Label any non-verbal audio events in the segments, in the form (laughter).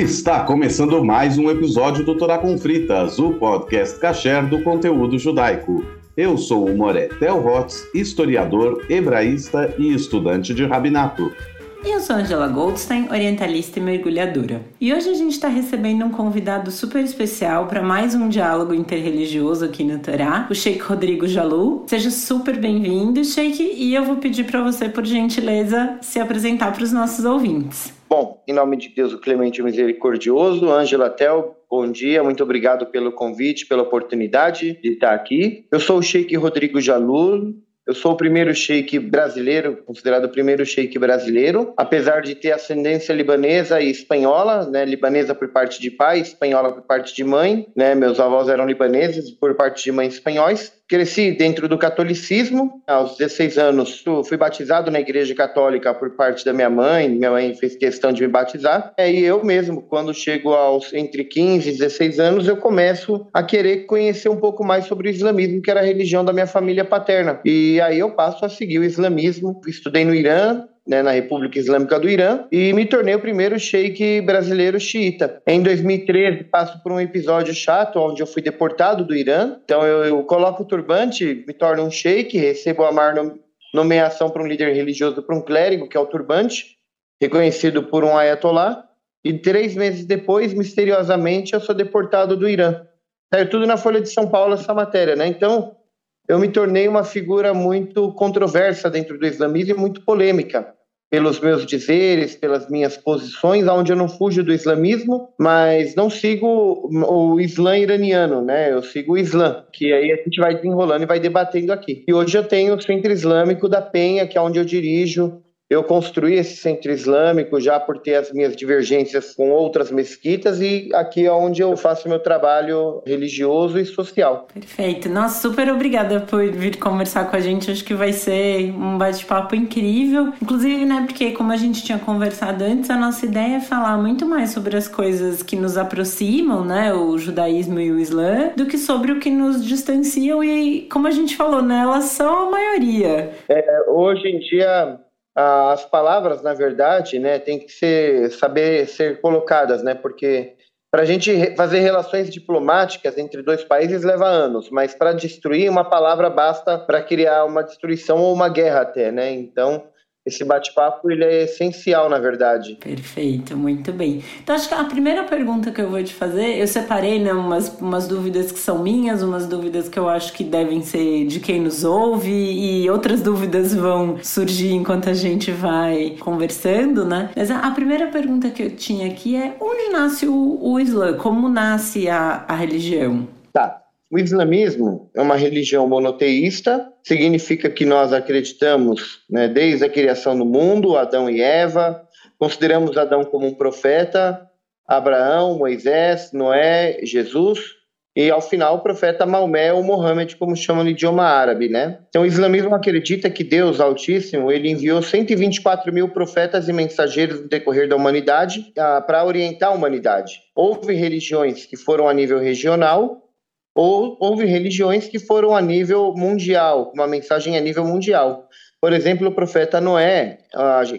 Está começando mais um episódio do Torá com Fritas, o podcast kasher do conteúdo judaico. Eu sou o Moré Tel Rotz, historiador, hebraísta e estudante de rabinato. Eu sou Angela Goldstein, orientalista e mergulhadora. E hoje a gente está recebendo um convidado super especial para mais um diálogo interreligioso aqui no Torá, o Sheikh Rodrigo Jalu. Seja super bem-vindo, Sheikh, e eu vou pedir para você, por gentileza, se apresentar para os nossos ouvintes. Bom, em nome de Deus, o Clemente Misericordioso, Ângela Tel, bom dia, muito obrigado pelo convite, pela oportunidade de estar aqui. Eu sou o Sheikh Rodrigo Jalul, eu sou o primeiro sheik brasileiro, considerado o primeiro sheik brasileiro, apesar de ter ascendência libanesa e espanhola, né? Libanesa por parte de pai, espanhola por parte de mãe, né? Meus avós eram libaneses por parte de mãe espanhóis. Cresci dentro do catolicismo. Aos 16 anos, fui batizado na igreja católica por parte da minha mãe. Minha mãe fez questão de me batizar. E eu mesmo, quando chego aos entre 15 e 16 anos, eu começo a querer conhecer um pouco mais sobre o islamismo, que era a religião da minha família paterna. E aí eu passo a seguir o islamismo. Estudei no Irã, né, na República Islâmica do Irã e me tornei o primeiro sheik brasileiro xiita. Em 2013, passo por um episódio chato onde eu fui deportado do Irã. Então eu, eu coloco o turbante, me torno um sheik, recebo a mar nomeação para um líder religioso, para um clérigo, que é o turbante, reconhecido por um ayatollah. E três meses depois, misteriosamente, eu sou deportado do Irã. Saiu tudo na Folha de São Paulo essa matéria, né? Então, eu me tornei uma figura muito controversa dentro do islamismo e muito polêmica pelos meus dizeres, pelas minhas posições, onde eu não fujo do islamismo, mas não sigo o islã iraniano, né? Eu sigo o islã, que aí a gente vai desenrolando e vai debatendo aqui. E hoje eu tenho o Centro Islâmico da Penha, que é onde eu dirijo eu construí esse centro islâmico já por ter as minhas divergências com outras mesquitas e aqui é onde eu faço meu trabalho religioso e social. Perfeito. Nossa, super obrigada por vir conversar com a gente. Acho que vai ser um bate-papo incrível. Inclusive, né, porque como a gente tinha conversado antes, a nossa ideia é falar muito mais sobre as coisas que nos aproximam, né, o judaísmo e o islã, do que sobre o que nos distanciam e, como a gente falou, né, elas são a maioria. É, hoje em dia as palavras, na verdade, né, tem que ser, saber ser colocadas, né, porque para a gente fazer relações diplomáticas entre dois países leva anos, mas para destruir uma palavra basta para criar uma destruição ou uma guerra até, né? Então esse bate-papo ele é essencial, na verdade. Perfeito, muito bem. Então, acho que a primeira pergunta que eu vou te fazer, eu separei né, umas, umas dúvidas que são minhas, umas dúvidas que eu acho que devem ser de quem nos ouve, e outras dúvidas vão surgir enquanto a gente vai conversando, né? Mas a, a primeira pergunta que eu tinha aqui é: onde nasce o, o Islã? Como nasce a, a religião? Tá. O islamismo é uma religião monoteísta, significa que nós acreditamos, né, desde a criação do mundo, Adão e Eva, consideramos Adão como um profeta, Abraão, Moisés, Noé, Jesus, e ao final o profeta Maomé ou Mohammed, como chamam no idioma árabe, né? Então o islamismo acredita que Deus Altíssimo ele enviou 124 mil profetas e mensageiros no decorrer da humanidade ah, para orientar a humanidade. Houve religiões que foram a nível regional ou houve religiões que foram a nível mundial, uma mensagem a nível mundial. Por exemplo, o profeta Noé,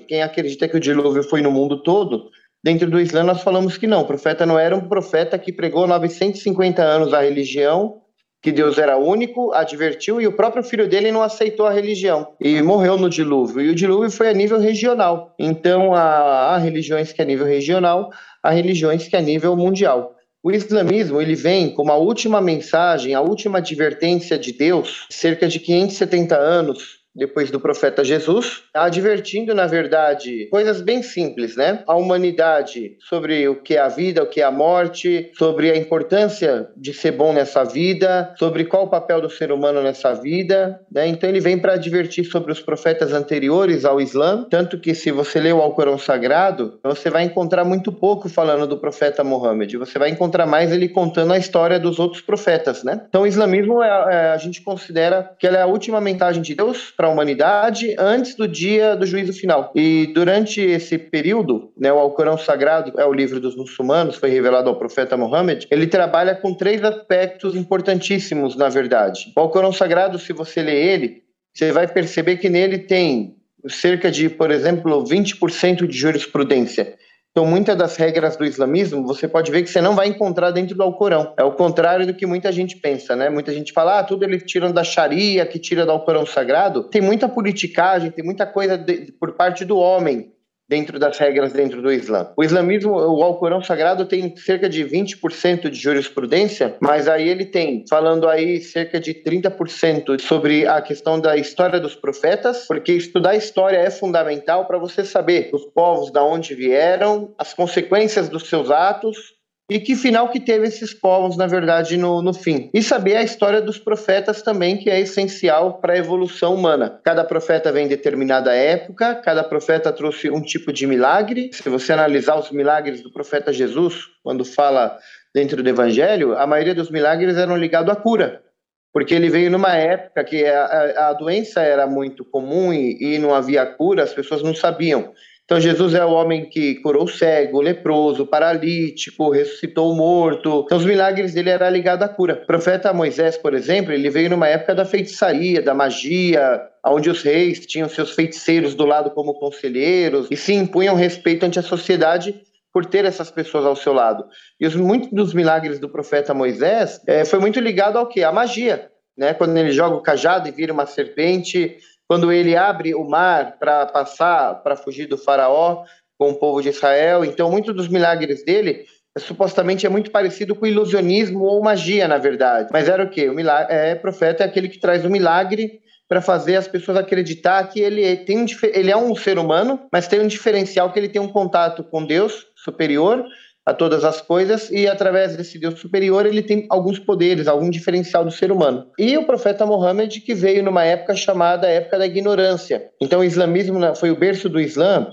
quem acredita que o dilúvio foi no mundo todo, dentro do Islã nós falamos que não. O profeta Noé era um profeta que pregou 950 anos a religião, que Deus era único, advertiu e o próprio filho dele não aceitou a religião e morreu no dilúvio. E o dilúvio foi a nível regional. Então há, há religiões que é a nível regional, há religiões que é a nível mundial. O islamismo ele vem como a última mensagem, a última advertência de Deus, cerca de 570 anos depois do profeta Jesus, advertindo, na verdade, coisas bem simples, né? A humanidade sobre o que é a vida, o que é a morte, sobre a importância de ser bom nessa vida, sobre qual o papel do ser humano nessa vida, né? Então ele vem para advertir sobre os profetas anteriores ao Islã, tanto que se você ler o Alcorão Sagrado, você vai encontrar muito pouco falando do profeta Muhammad, você vai encontrar mais ele contando a história dos outros profetas, né? Então o islamismo é, é a gente considera que ela é a última mensagem de Deus para a humanidade antes do dia do juízo final. E durante esse período, né, o Alcorão Sagrado é o livro dos muçulmanos, foi revelado ao profeta Muhammad, ele trabalha com três aspectos importantíssimos, na verdade. O Alcorão Sagrado, se você ler ele, você vai perceber que nele tem cerca de, por exemplo, 20% de jurisprudência. Então, muitas das regras do islamismo você pode ver que você não vai encontrar dentro do Alcorão. É o contrário do que muita gente pensa, né? Muita gente fala, ah, tudo eles tiram da Sharia, que tira do Alcorão Sagrado. Tem muita politicagem, tem muita coisa de, por parte do homem dentro das regras dentro do Islã. O islamismo, o Alcorão Sagrado tem cerca de 20% de jurisprudência, mas aí ele tem, falando aí cerca de 30% sobre a questão da história dos profetas, porque estudar história é fundamental para você saber os povos da onde vieram, as consequências dos seus atos e que final que teve esses povos, na verdade, no, no fim. E saber a história dos profetas também, que é essencial para a evolução humana. Cada profeta vem em determinada época, cada profeta trouxe um tipo de milagre. Se você analisar os milagres do profeta Jesus, quando fala dentro do evangelho, a maioria dos milagres eram ligados à cura. Porque ele veio numa época que a, a doença era muito comum e, e não havia cura, as pessoas não sabiam. Então, Jesus é o homem que curou o cego, o leproso, o paralítico, ressuscitou o morto. Então, os milagres dele eram ligados à cura. O profeta Moisés, por exemplo, ele veio numa época da feitiçaria, da magia, onde os reis tinham seus feiticeiros do lado como conselheiros e se impunham respeito ante a sociedade por ter essas pessoas ao seu lado. E os, muitos dos milagres do profeta Moisés é, foi muito ligado ao quê? À magia. Né? Quando ele joga o cajado e vira uma serpente, quando ele abre o mar para passar, para fugir do faraó com o povo de Israel. Então, muitos dos milagres dele supostamente é muito parecido com ilusionismo ou magia, na verdade. Mas era o quê? O milagre, é, profeta é aquele que traz o milagre para fazer as pessoas acreditar que ele é, tem um, ele é um ser humano, mas tem um diferencial que ele tem um contato com Deus superior a todas as coisas e através desse Deus superior ele tem alguns poderes, algum diferencial do ser humano. E o profeta Mohammed que veio numa época chamada época da ignorância. Então o islamismo foi o berço do Islã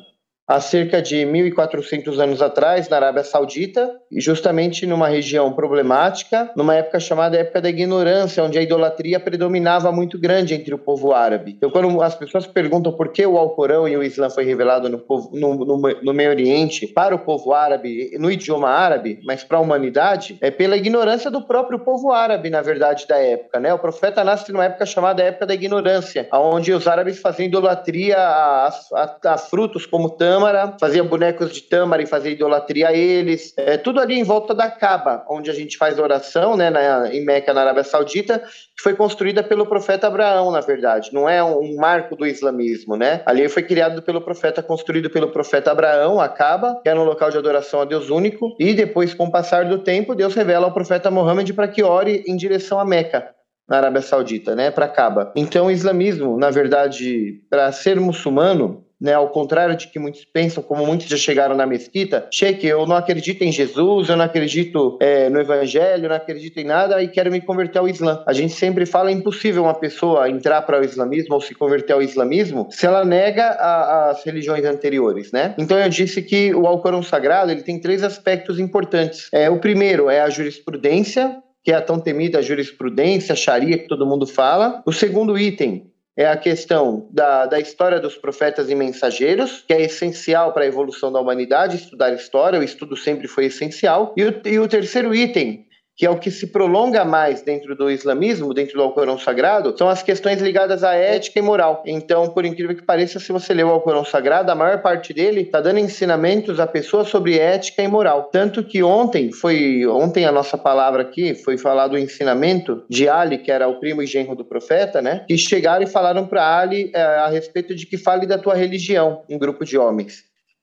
há cerca de 1.400 anos atrás, na Arábia Saudita, e justamente numa região problemática, numa época chamada época da ignorância, onde a idolatria predominava muito grande entre o povo árabe. Então, quando as pessoas perguntam por que o Alcorão e o Islã foi revelado no, povo, no, no, no Meio Oriente para o povo árabe, no idioma árabe, mas para a humanidade, é pela ignorância do próprio povo árabe, na verdade, da época. Né? O profeta nasce numa época chamada época da ignorância, onde os árabes faziam idolatria a, a, a frutos como tâmara, Tâmara, fazia bonecos de Tâmara e fazia idolatria a eles. É, tudo ali em volta da Caba, onde a gente faz oração, né, na, em Meca, na Arábia Saudita, que foi construída pelo profeta Abraão, na verdade. Não é um marco do islamismo, né? Ali foi criado pelo profeta, construído pelo profeta Abraão, a Caba, que era um local de adoração a Deus único. E depois, com o passar do tempo, Deus revela ao profeta Mohammed para que ore em direção a Meca na Arábia Saudita, né, para Caba. Então, o islamismo, na verdade, para ser muçulmano, né, ao contrário de que muitos pensam, como muitos já chegaram na mesquita, Sheik, eu não acredito em Jesus, eu não acredito é, no Evangelho, eu não acredito em nada e quero me converter ao Islã. A gente sempre fala é impossível uma pessoa entrar para o islamismo ou se converter ao islamismo se ela nega a, as religiões anteriores, né? Então eu disse que o Alcorão Sagrado ele tem três aspectos importantes. É, o primeiro é a jurisprudência, que é a tão temida jurisprudência, a Sharia que todo mundo fala. O segundo item é a questão da, da história dos profetas e mensageiros, que é essencial para a evolução da humanidade, estudar história, o estudo sempre foi essencial. E o, e o terceiro item que é o que se prolonga mais dentro do islamismo, dentro do Alcorão Sagrado, são as questões ligadas à ética e moral. Então, por incrível que pareça, se você ler o Alcorão Sagrado, a maior parte dele está dando ensinamentos à pessoa sobre ética e moral. Tanto que ontem, foi ontem a nossa palavra aqui, foi falado o ensinamento de Ali, que era o primo e genro do profeta, né? Que chegaram e falaram para Ali é, a respeito de que fale da tua religião, um grupo de homens.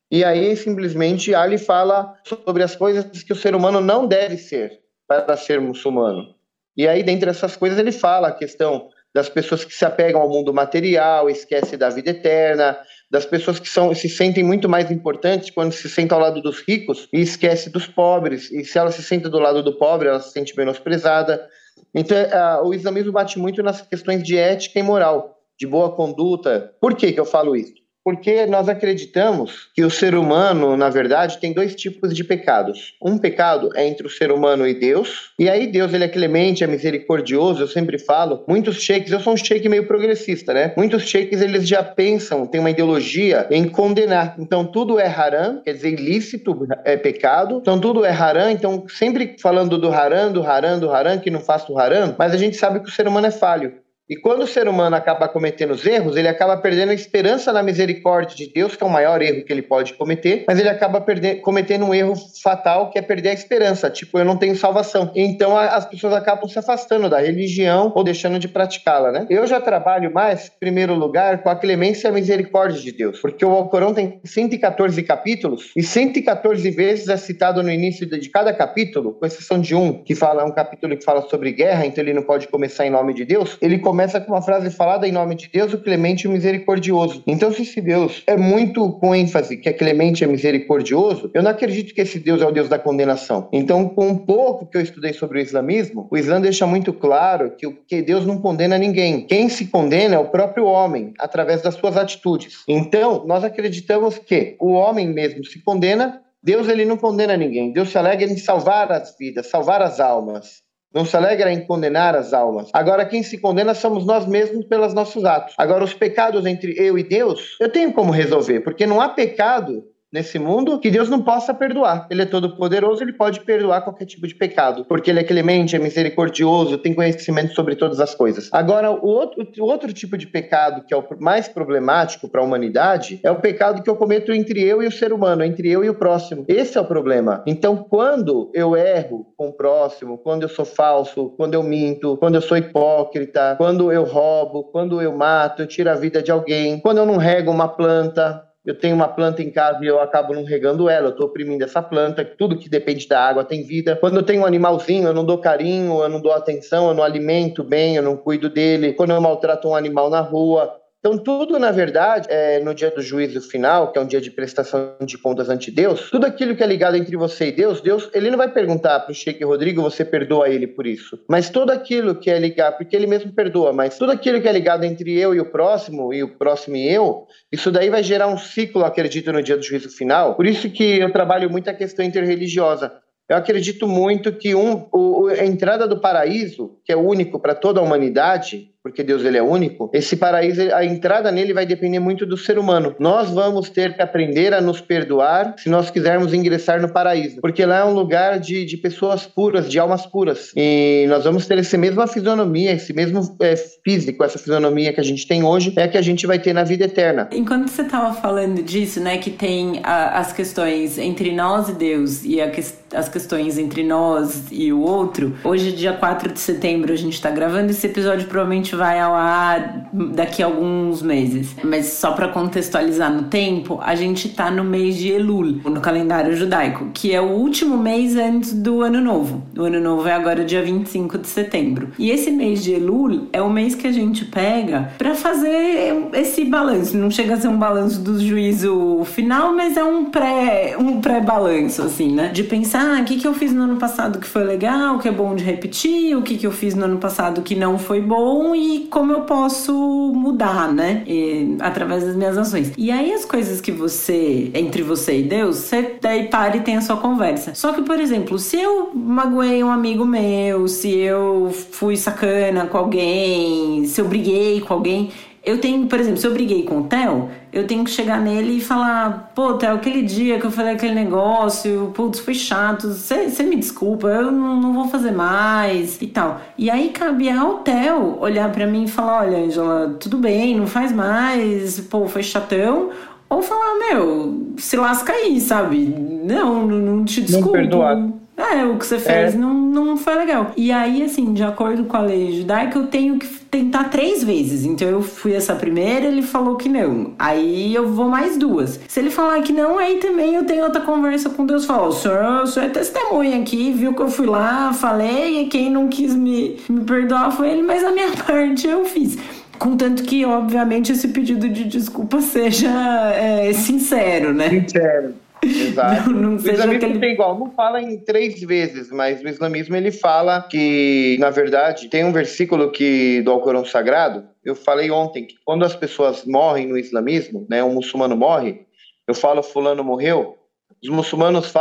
E aí, simplesmente, Ali fala sobre as coisas que o ser humano não deve ser para ser muçulmano. E aí, dentre essas coisas, ele fala a questão das pessoas que se apegam ao mundo material, esquece da vida eterna, das pessoas que são, se sentem muito mais importantes quando se sentam ao lado dos ricos e esquece dos pobres. E se ela se senta do lado do pobre, ela se sente menosprezada. Então, o islamismo bate muito nas questões de ética e moral, de boa conduta. Por que, que eu falo isso? Porque nós acreditamos que o ser humano, na verdade, tem dois tipos de pecados. Um pecado é entre o ser humano e Deus, e aí Deus ele é clemente, é misericordioso, eu sempre falo. Muitos sheiks, eu sou um sheik meio progressista, né? Muitos sheiks eles já pensam, tem uma ideologia em condenar. Então tudo é haram, quer dizer, ilícito é pecado. Então tudo é haram, então sempre falando do haram, do haram, do haram, que não faça o haram, mas a gente sabe que o ser humano é falho. E quando o ser humano acaba cometendo os erros, ele acaba perdendo a esperança na misericórdia de Deus, que é o maior erro que ele pode cometer, mas ele acaba perder, cometendo um erro fatal, que é perder a esperança. Tipo, eu não tenho salvação. Então a, as pessoas acabam se afastando da religião ou deixando de praticá-la, né? Eu já trabalho mais, em primeiro lugar, com a clemência e a misericórdia de Deus, porque o Alcorão tem 114 capítulos e 114 vezes é citado no início de cada capítulo, com exceção de um, que fala um capítulo que fala sobre guerra, então ele não pode começar em nome de Deus. Ele começa com uma frase falada em nome de Deus, o clemente e o misericordioso. Então, se esse Deus é muito com ênfase que é clemente e misericordioso, eu não acredito que esse Deus é o Deus da condenação. Então, com um pouco que eu estudei sobre o islamismo, o Islã deixa muito claro que, que Deus não condena ninguém. Quem se condena é o próprio homem, através das suas atitudes. Então, nós acreditamos que o homem mesmo se condena Deus ele não condena ninguém. Deus se alegra em salvar as vidas, salvar as almas não se alegra em condenar as almas. Agora, quem se condena somos nós mesmos pelos nossos atos. Agora, os pecados entre eu e Deus, eu tenho como resolver, porque não há pecado nesse mundo que Deus não possa perdoar. Ele é todo poderoso, ele pode perdoar qualquer tipo de pecado, porque ele é clemente, é misericordioso, tem conhecimento sobre todas as coisas. Agora, o outro, o outro tipo de pecado que é o mais problemático para a humanidade é o pecado que eu cometo entre eu e o ser humano, entre eu e o próximo. Esse é o problema. Então, quando eu erro com o próximo, quando eu sou falso, quando eu minto, quando eu sou hipócrita, quando eu roubo, quando eu mato, eu tiro a vida de alguém, quando eu não rego uma planta, eu tenho uma planta em casa e eu acabo não regando ela, eu estou oprimindo essa planta, tudo que depende da água tem vida. Quando eu tenho um animalzinho, eu não dou carinho, eu não dou atenção, eu não alimento bem, eu não cuido dele. Quando eu maltrato um animal na rua, então, tudo, na verdade, é, no dia do juízo final, que é um dia de prestação de contas ante Deus, tudo aquilo que é ligado entre você e Deus, Deus, ele não vai perguntar para o Sheik Rodrigo, você perdoa ele por isso. Mas tudo aquilo que é ligado, porque ele mesmo perdoa, mas tudo aquilo que é ligado entre eu e o próximo, e o próximo e eu, isso daí vai gerar um ciclo, acredito, no dia do juízo final. Por isso que eu trabalho muito a questão interreligiosa. Eu acredito muito que um, o, a entrada do paraíso, que é único para toda a humanidade, porque Deus ele é único, esse paraíso, a entrada nele vai depender muito do ser humano. Nós vamos ter que aprender a nos perdoar se nós quisermos ingressar no paraíso, porque lá é um lugar de, de pessoas puras, de almas puras. E nós vamos ter essa mesma fisionomia, esse mesmo é, físico, essa fisionomia que a gente tem hoje, é a que a gente vai ter na vida eterna. Enquanto você estava falando disso, né, que tem a, as questões entre nós e Deus e a, as questões entre nós e o outro, hoje, dia 4 de setembro, a gente está gravando esse episódio, provavelmente vai ao ar daqui a alguns meses. Mas só para contextualizar no tempo, a gente tá no mês de Elul, no calendário judaico, que é o último mês antes do Ano Novo. O Ano Novo é agora dia 25 de setembro. E esse mês de Elul é o mês que a gente pega para fazer esse balanço. Não chega a ser um balanço do juízo final, mas é um pré um pré-balanço assim, né? De pensar, ah, o que que eu fiz no ano passado que foi legal, que é bom de repetir, o que que eu fiz no ano passado que não foi bom e e como eu posso mudar, né? E, através das minhas ações. E aí as coisas que você, entre você e Deus, você daí para e tem a sua conversa. Só que, por exemplo, se eu magoei um amigo meu, se eu fui sacana com alguém, se eu briguei com alguém, eu tenho, por exemplo, se eu briguei com o Theo, eu tenho que chegar nele e falar: pô, Theo, aquele dia que eu falei aquele negócio, putz, foi chato, você me desculpa, eu não, não, vou fazer mais e tal. E aí cabe ao Theo olhar para mim e falar: olha, Angela, tudo bem, não faz mais, pô, foi chatão. Ou falar: meu, se lasca aí, sabe? Não, não, não te desculpo. Não perdoar. É, o que você fez é. não, não foi legal. E aí, assim, de acordo com a lei judaica, eu tenho que tentar três vezes. Então eu fui essa primeira, ele falou que não. Aí eu vou mais duas. Se ele falar que não, aí também eu tenho outra conversa com Deus. Falo, o senhor, o senhor é testemunha aqui, viu que eu fui lá, falei, e quem não quis me, me perdoar foi ele, mas a minha (laughs) parte eu fiz. Contanto que, obviamente, esse pedido de desculpa seja é, sincero, né? Sincero. Exato. Não, não o islamismo aquele... tem igual, não fala em três vezes, mas o islamismo ele fala que, na verdade, tem um versículo que do Alcorão Sagrado, eu falei ontem que quando as pessoas morrem no islamismo, né, um muçulmano morre, eu falo fulano morreu, os muçulmanos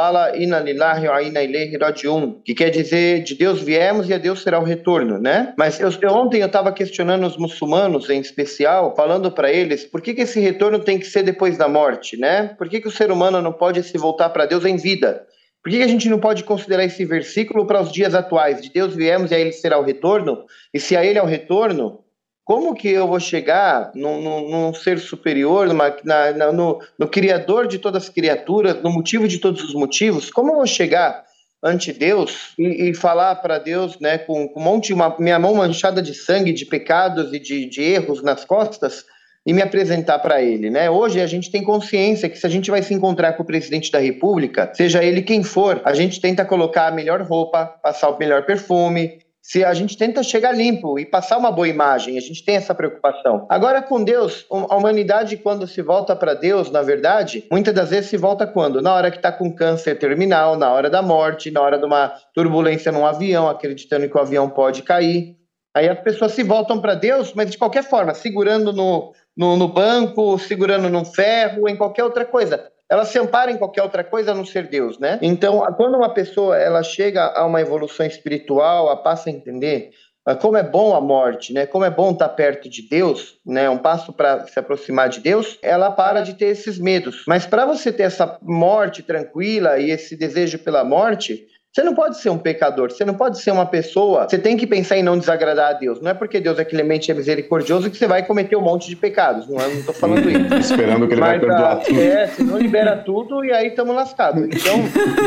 rajiun, que quer dizer de Deus viemos e a Deus será o retorno, né? Mas eu, ontem eu estava questionando os muçulmanos em especial, falando para eles por que, que esse retorno tem que ser depois da morte, né? Por que, que o ser humano não pode se voltar para Deus em vida? Por que, que a gente não pode considerar esse versículo para os dias atuais? De Deus viemos e a Ele será o retorno? E se a Ele é o retorno, como que eu vou chegar num, num, num ser superior, numa, na, na, no, no Criador de todas as criaturas, no motivo de todos os motivos? Como eu vou chegar ante Deus e, e falar para Deus, né, com, com um monte, uma, minha mão manchada de sangue, de pecados e de, de erros nas costas, e me apresentar para ele, né? Hoje a gente tem consciência que se a gente vai se encontrar com o presidente da República, seja ele quem for, a gente tenta colocar a melhor roupa, passar o melhor perfume, se a gente tenta chegar limpo e passar uma boa imagem, a gente tem essa preocupação. Agora, com Deus, a humanidade, quando se volta para Deus, na verdade, muitas das vezes se volta quando? Na hora que está com câncer terminal, na hora da morte, na hora de uma turbulência num avião, acreditando que o avião pode cair. Aí as pessoas se voltam para Deus, mas de qualquer forma, segurando no, no, no banco, segurando num ferro, em qualquer outra coisa ela se ampara em qualquer outra coisa a não ser Deus, né? Então, quando uma pessoa ela chega a uma evolução espiritual, a passa a entender ah, como é bom a morte, né? Como é bom estar perto de Deus, né? Um passo para se aproximar de Deus, ela para de ter esses medos. Mas para você ter essa morte tranquila e esse desejo pela morte, você não pode ser um pecador, você não pode ser uma pessoa. Você tem que pensar em não desagradar a Deus. Não é porque Deus é clemente e é misericordioso que você vai cometer um monte de pecados. Não, estou falando isso. (laughs) Esperando que ele Mas, vai perdoar a, tudo. É, se não libera tudo e aí estamos lascados. Então,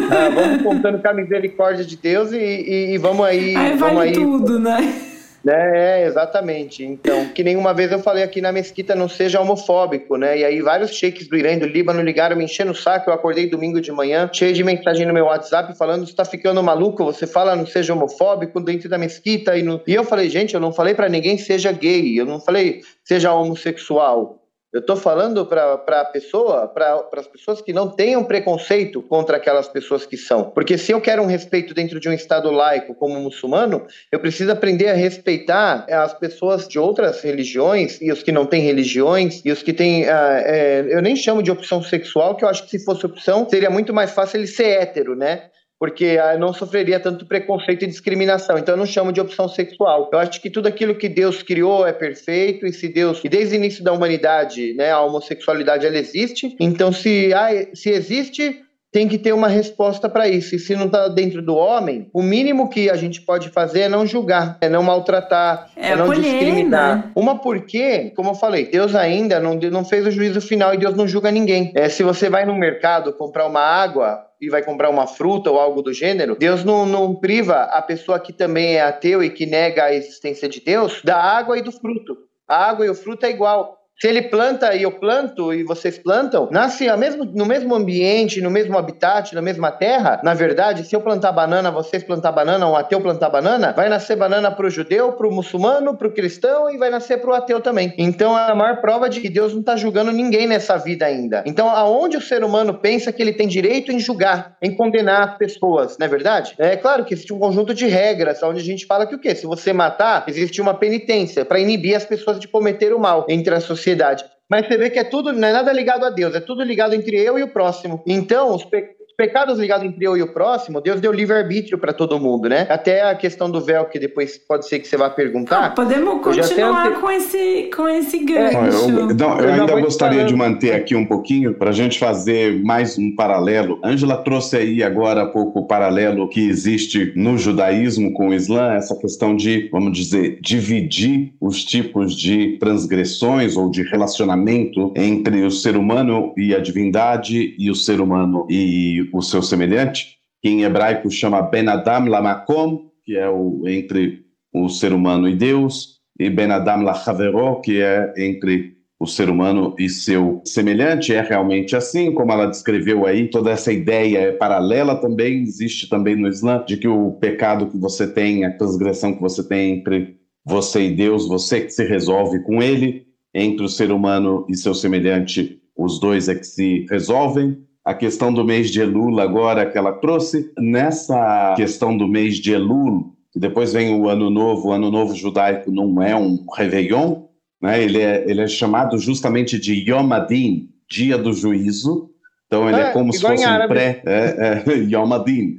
ah, vamos contando com a misericórdia de Deus e, e, e vamos aí. Aí vamos vale aí, tudo, né? Né, é, exatamente. Então, que nenhuma vez eu falei aqui na mesquita não seja homofóbico, né? E aí vários sheiks do Irã e do Líbano ligaram me enchendo o saco. Eu acordei domingo de manhã, cheio de mensagem no meu WhatsApp falando: você tá ficando maluco, você fala não seja homofóbico dentro da mesquita. E, no... e eu falei, gente, eu não falei para ninguém seja gay, eu não falei seja homossexual. Eu estou falando para a pessoa, para as pessoas que não tenham preconceito contra aquelas pessoas que são. Porque se eu quero um respeito dentro de um Estado laico como muçulmano, eu preciso aprender a respeitar as pessoas de outras religiões e os que não têm religiões e os que têm. Uh, é, eu nem chamo de opção sexual, que eu acho que se fosse opção seria muito mais fácil ele ser hétero, né? Porque não sofreria tanto preconceito e discriminação. Então eu não chamo de opção sexual. Eu acho que tudo aquilo que Deus criou é perfeito e se Deus, e desde o início da humanidade, né, a homossexualidade ela existe. Então se ah, se existe, tem que ter uma resposta para isso. E se não está dentro do homem, o mínimo que a gente pode fazer é não julgar, é não maltratar, é, é não acolher, discriminar. Né? Uma porque, como eu falei, Deus ainda não, não fez o juízo final e Deus não julga ninguém. É, se você vai no mercado comprar uma água, e vai comprar uma fruta ou algo do gênero, Deus não, não priva a pessoa que também é ateu e que nega a existência de Deus da água e do fruto. A água e o fruto é igual. Se ele planta e eu planto e vocês plantam, nasce mesmo, no mesmo ambiente, no mesmo habitat, na mesma terra. Na verdade, se eu plantar banana, vocês plantar banana, um ateu plantar banana, vai nascer banana para o judeu, para o muçulmano, para o cristão e vai nascer para o ateu também. Então é a maior prova de que Deus não está julgando ninguém nessa vida ainda. Então, aonde o ser humano pensa que ele tem direito em julgar, em condenar as pessoas, não é verdade? É claro que existe um conjunto de regras onde a gente fala que o quê? Se você matar, existe uma penitência para inibir as pessoas de cometer o mal entre a sociedade sociedade. Mas você vê que é tudo, não é nada ligado a Deus, é tudo ligado entre eu e o próximo. Então, os, pe pecados ligados entre eu e o próximo, Deus deu livre-arbítrio para todo mundo, né? Até a questão do véu, que depois pode ser que você vá perguntar. Ah, podemos continuar ante... com, esse, com esse gancho. É, eu, não, eu, eu ainda gostaria de manter aqui um pouquinho para a gente fazer mais um paralelo. Ângela trouxe aí agora há pouco o paralelo que existe no judaísmo com o Islã, essa questão de, vamos dizer, dividir os tipos de transgressões ou de relacionamento entre o ser humano e a divindade e o ser humano e o seu semelhante, que em hebraico chama Ben Adam Lamakom, que é o entre o ser humano e Deus, e Ben Adam Lachavero, que é entre o ser humano e seu semelhante. É realmente assim, como ela descreveu aí, toda essa ideia é paralela também, existe também no Islã, de que o pecado que você tem, a transgressão que você tem entre você e Deus, você que se resolve com ele, entre o ser humano e seu semelhante, os dois é que se resolvem a questão do mês de Elul agora que ela trouxe. Nessa questão do mês de Elul, depois vem o Ano Novo, o Ano Novo judaico não é um Réveillon, né? ele, é, ele é chamado justamente de Yom Adin, Dia do Juízo, então ele é, é como se fosse um pré é, é, (laughs) Yom Adin,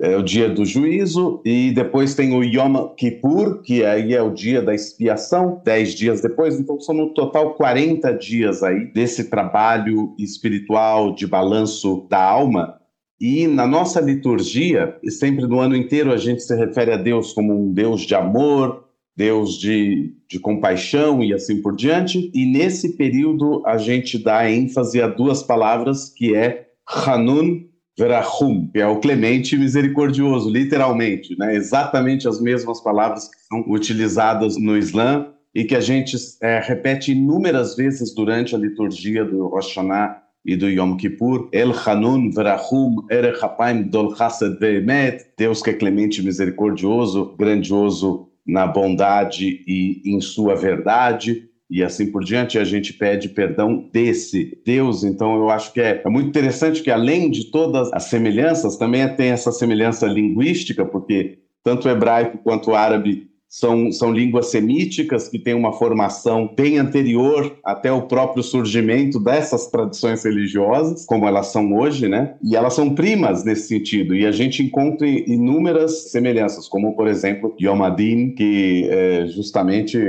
é o dia do juízo, e depois tem o Yom Kippur, que aí é o dia da expiação, dez dias depois, então são no total 40 dias aí desse trabalho espiritual de balanço da alma. E na nossa liturgia, sempre no ano inteiro a gente se refere a Deus como um Deus de amor, Deus de, de compaixão e assim por diante. E nesse período a gente dá ênfase a duas palavras que é Hanun Verahum, que é o clemente e misericordioso, literalmente, né? exatamente as mesmas palavras que são utilizadas no Islã e que a gente é, repete inúmeras vezes durante a liturgia do Rosh Hashanah e do Yom Kippur, El Hanun Verahum Erech Hapaim Dol Ve'emet, Deus que é clemente e misericordioso, grandioso na bondade e em sua verdade, e assim por diante, a gente pede perdão desse Deus. Então, eu acho que é, é, muito interessante que, além de todas as semelhanças, também tem essa semelhança linguística, porque tanto o hebraico quanto o árabe são, são línguas semíticas que têm uma formação bem anterior até o próprio surgimento dessas tradições religiosas, como elas são hoje, né? E elas são primas nesse sentido. E a gente encontra inúmeras semelhanças, como, por exemplo, Yom Adin, que é justamente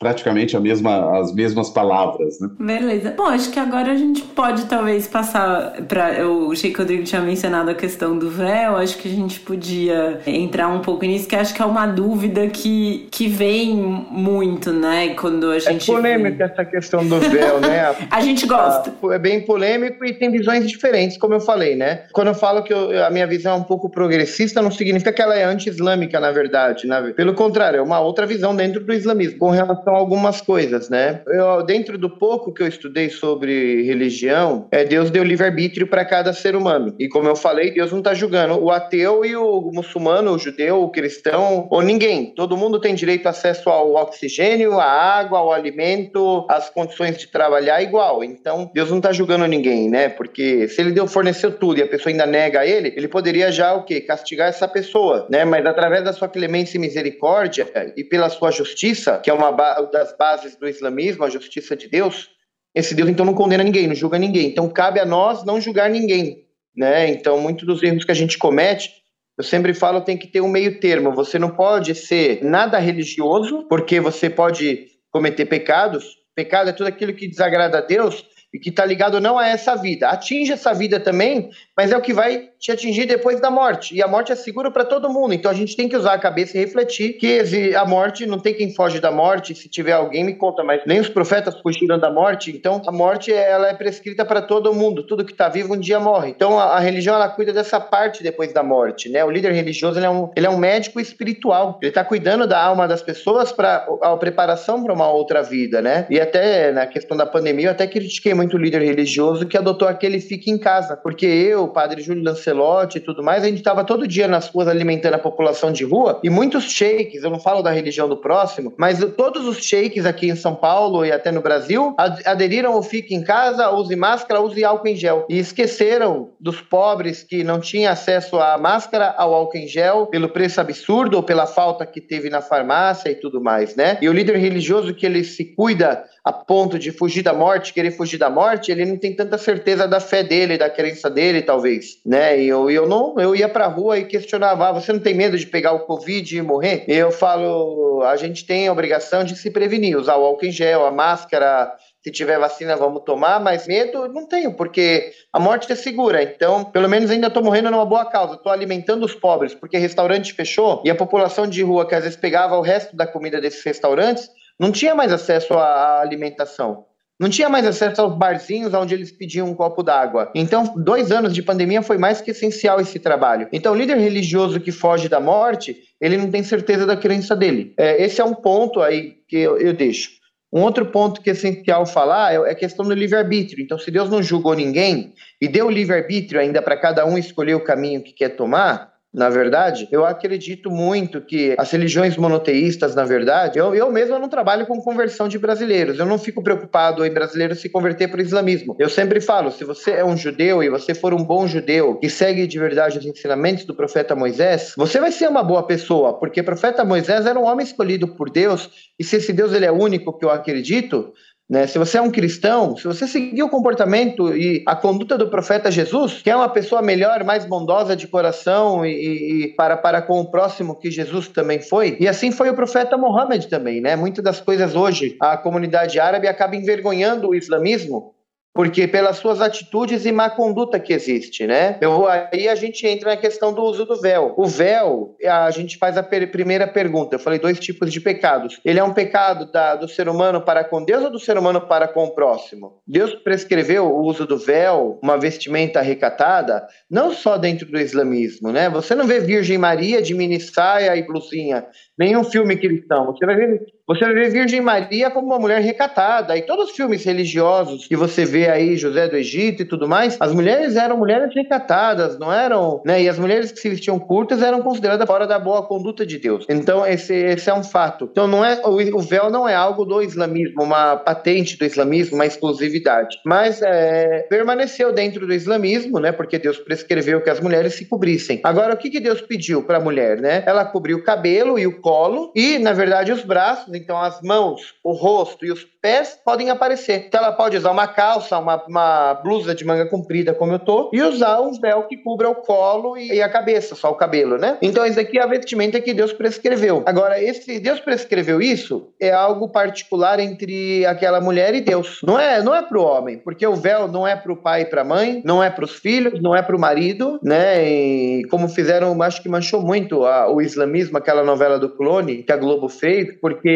praticamente a mesma, as mesmas palavras, né? Beleza. Bom, acho que agora a gente pode talvez passar para eu achei que o Rodrigo tinha mencionado a questão do véu, acho que a gente podia entrar um pouco nisso, que acho que é uma dúvida que, que vem muito, né, quando a é gente É polêmica vê... essa questão do véu, né? (laughs) a gente gosta. É bem polêmico e tem visões diferentes, como eu falei, né? Quando eu falo que eu, a minha visão é um pouco progressista, não significa que ela é anti-islâmica, na verdade, né? Pelo contrário, é uma outra visão dentro do islamismo com relação algumas coisas, né? Eu, dentro do pouco que eu estudei sobre religião, é, Deus deu livre-arbítrio para cada ser humano. E como eu falei, Deus não está julgando o ateu e o muçulmano, o judeu, o cristão, ou ninguém. Todo mundo tem direito a acesso ao oxigênio, à água, ao alimento, às condições de trabalhar igual. Então, Deus não está julgando ninguém, né? Porque se ele deu, forneceu tudo e a pessoa ainda nega ele, ele poderia já o quê? Castigar essa pessoa, né? Mas através da sua clemência e misericórdia e pela sua justiça, que é uma das bases do islamismo, a justiça de Deus, esse Deus então não condena ninguém, não julga ninguém. Então cabe a nós não julgar ninguém, né? Então muitos dos erros que a gente comete, eu sempre falo, tem que ter um meio termo. Você não pode ser nada religioso, porque você pode cometer pecados. Pecado é tudo aquilo que desagrada a Deus, e que está ligado não a essa vida. Atinge essa vida também, mas é o que vai te atingir depois da morte. E a morte é segura para todo mundo. Então a gente tem que usar a cabeça e refletir que a morte não tem quem foge da morte. Se tiver alguém, me conta, mas nem os profetas fugiram da morte. Então a morte ela é prescrita para todo mundo. Tudo que está vivo um dia morre. Então a, a, religião ela cuida dessa parte depois da morte. Né? O líder religioso ele é, um, ele é um médico espiritual. Ele está cuidando da alma das pessoas para a preparação para uma outra vida. Né? E até na questão da pandemia, eu até critiquei muito líder religioso que adotou aquele fique em casa, porque eu, padre Júlio Lancelotti e tudo mais, a gente estava todo dia nas ruas alimentando a população de rua e muitos sheiks, eu não falo da religião do próximo, mas todos os sheiks aqui em São Paulo e até no Brasil aderiram ao fique em casa, use máscara, use álcool em gel e esqueceram dos pobres que não tinham acesso à máscara, ao álcool em gel, pelo preço absurdo ou pela falta que teve na farmácia e tudo mais, né? E o líder religioso que ele se cuida a ponto de fugir da morte, querer fugir da morte, ele não tem tanta certeza da fé dele, da crença dele, talvez, né? E eu, eu não, eu ia pra rua e questionava, ah, você não tem medo de pegar o Covid e morrer? E eu falo, a gente tem a obrigação de se prevenir, usar o álcool em gel, a máscara, se tiver vacina, vamos tomar, mas medo não tenho, porque a morte é segura. Então, pelo menos ainda estou morrendo numa boa causa. Estou alimentando os pobres, porque restaurante fechou e a população de rua que às vezes pegava o resto da comida desses restaurantes não tinha mais acesso à alimentação. Não tinha mais acesso aos barzinhos onde eles pediam um copo d'água. Então, dois anos de pandemia foi mais que essencial esse trabalho. Então, o líder religioso que foge da morte, ele não tem certeza da crença dele. É, esse é um ponto aí que eu, eu deixo. Um outro ponto que é essencial falar é a questão do livre-arbítrio. Então, se Deus não julgou ninguém e deu livre-arbítrio ainda para cada um escolher o caminho que quer tomar, na verdade, eu acredito muito que as religiões monoteístas, na verdade, eu, eu mesmo não trabalho com conversão de brasileiros. Eu não fico preocupado em brasileiros se converter para o islamismo. Eu sempre falo, se você é um judeu e você for um bom judeu que segue de verdade os ensinamentos do profeta Moisés, você vai ser uma boa pessoa, porque o profeta Moisés era um homem escolhido por Deus, e se esse Deus ele é único que eu acredito, né? Se você é um cristão, se você seguir o comportamento e a conduta do profeta Jesus, que é uma pessoa melhor, mais bondosa de coração e, e, para, para com o próximo que Jesus também foi, e assim foi o profeta Mohammed também, né? Muitas das coisas hoje a comunidade árabe acaba envergonhando o islamismo porque pelas suas atitudes e má conduta que existe, né? Eu, aí a gente entra na questão do uso do véu. O véu, a gente faz a per primeira pergunta. Eu falei dois tipos de pecados. Ele é um pecado da, do ser humano para com Deus ou do ser humano para com o próximo? Deus prescreveu o uso do véu, uma vestimenta recatada, não só dentro do islamismo, né? Você não vê Virgem Maria de mini saia e blusinha, nenhum filme cristão. Você vai ver você ver Virgem Maria como uma mulher recatada. E todos os filmes religiosos que você vê aí, José do Egito e tudo mais, as mulheres eram mulheres recatadas, não eram, né? E as mulheres que se vestiam curtas eram consideradas fora da boa conduta de Deus. Então, esse, esse é um fato. Então, não é o, o véu não é algo do islamismo, uma patente do islamismo, uma exclusividade. Mas é, permaneceu dentro do islamismo, né? Porque Deus prescreveu que as mulheres se cobrissem. Agora, o que, que Deus pediu para a mulher, né? Ela cobriu o cabelo e o colo e, na verdade, os braços então as mãos, o rosto e os pés podem aparecer. Então ela pode usar uma calça, uma, uma blusa de manga comprida, como eu tô, e usar um véu que cubra o colo e, e, a cabeça, só o cabelo, né? Então isso aqui é a vestimenta que Deus prescreveu. Agora, esse Deus prescreveu isso é algo particular entre aquela mulher e Deus. Não é, não é pro homem, porque o véu não é pro pai e pra mãe, não é pros filhos, não é pro marido, né? E como fizeram, acho que manchou muito a, o islamismo, aquela novela do clone que a Globo fez, porque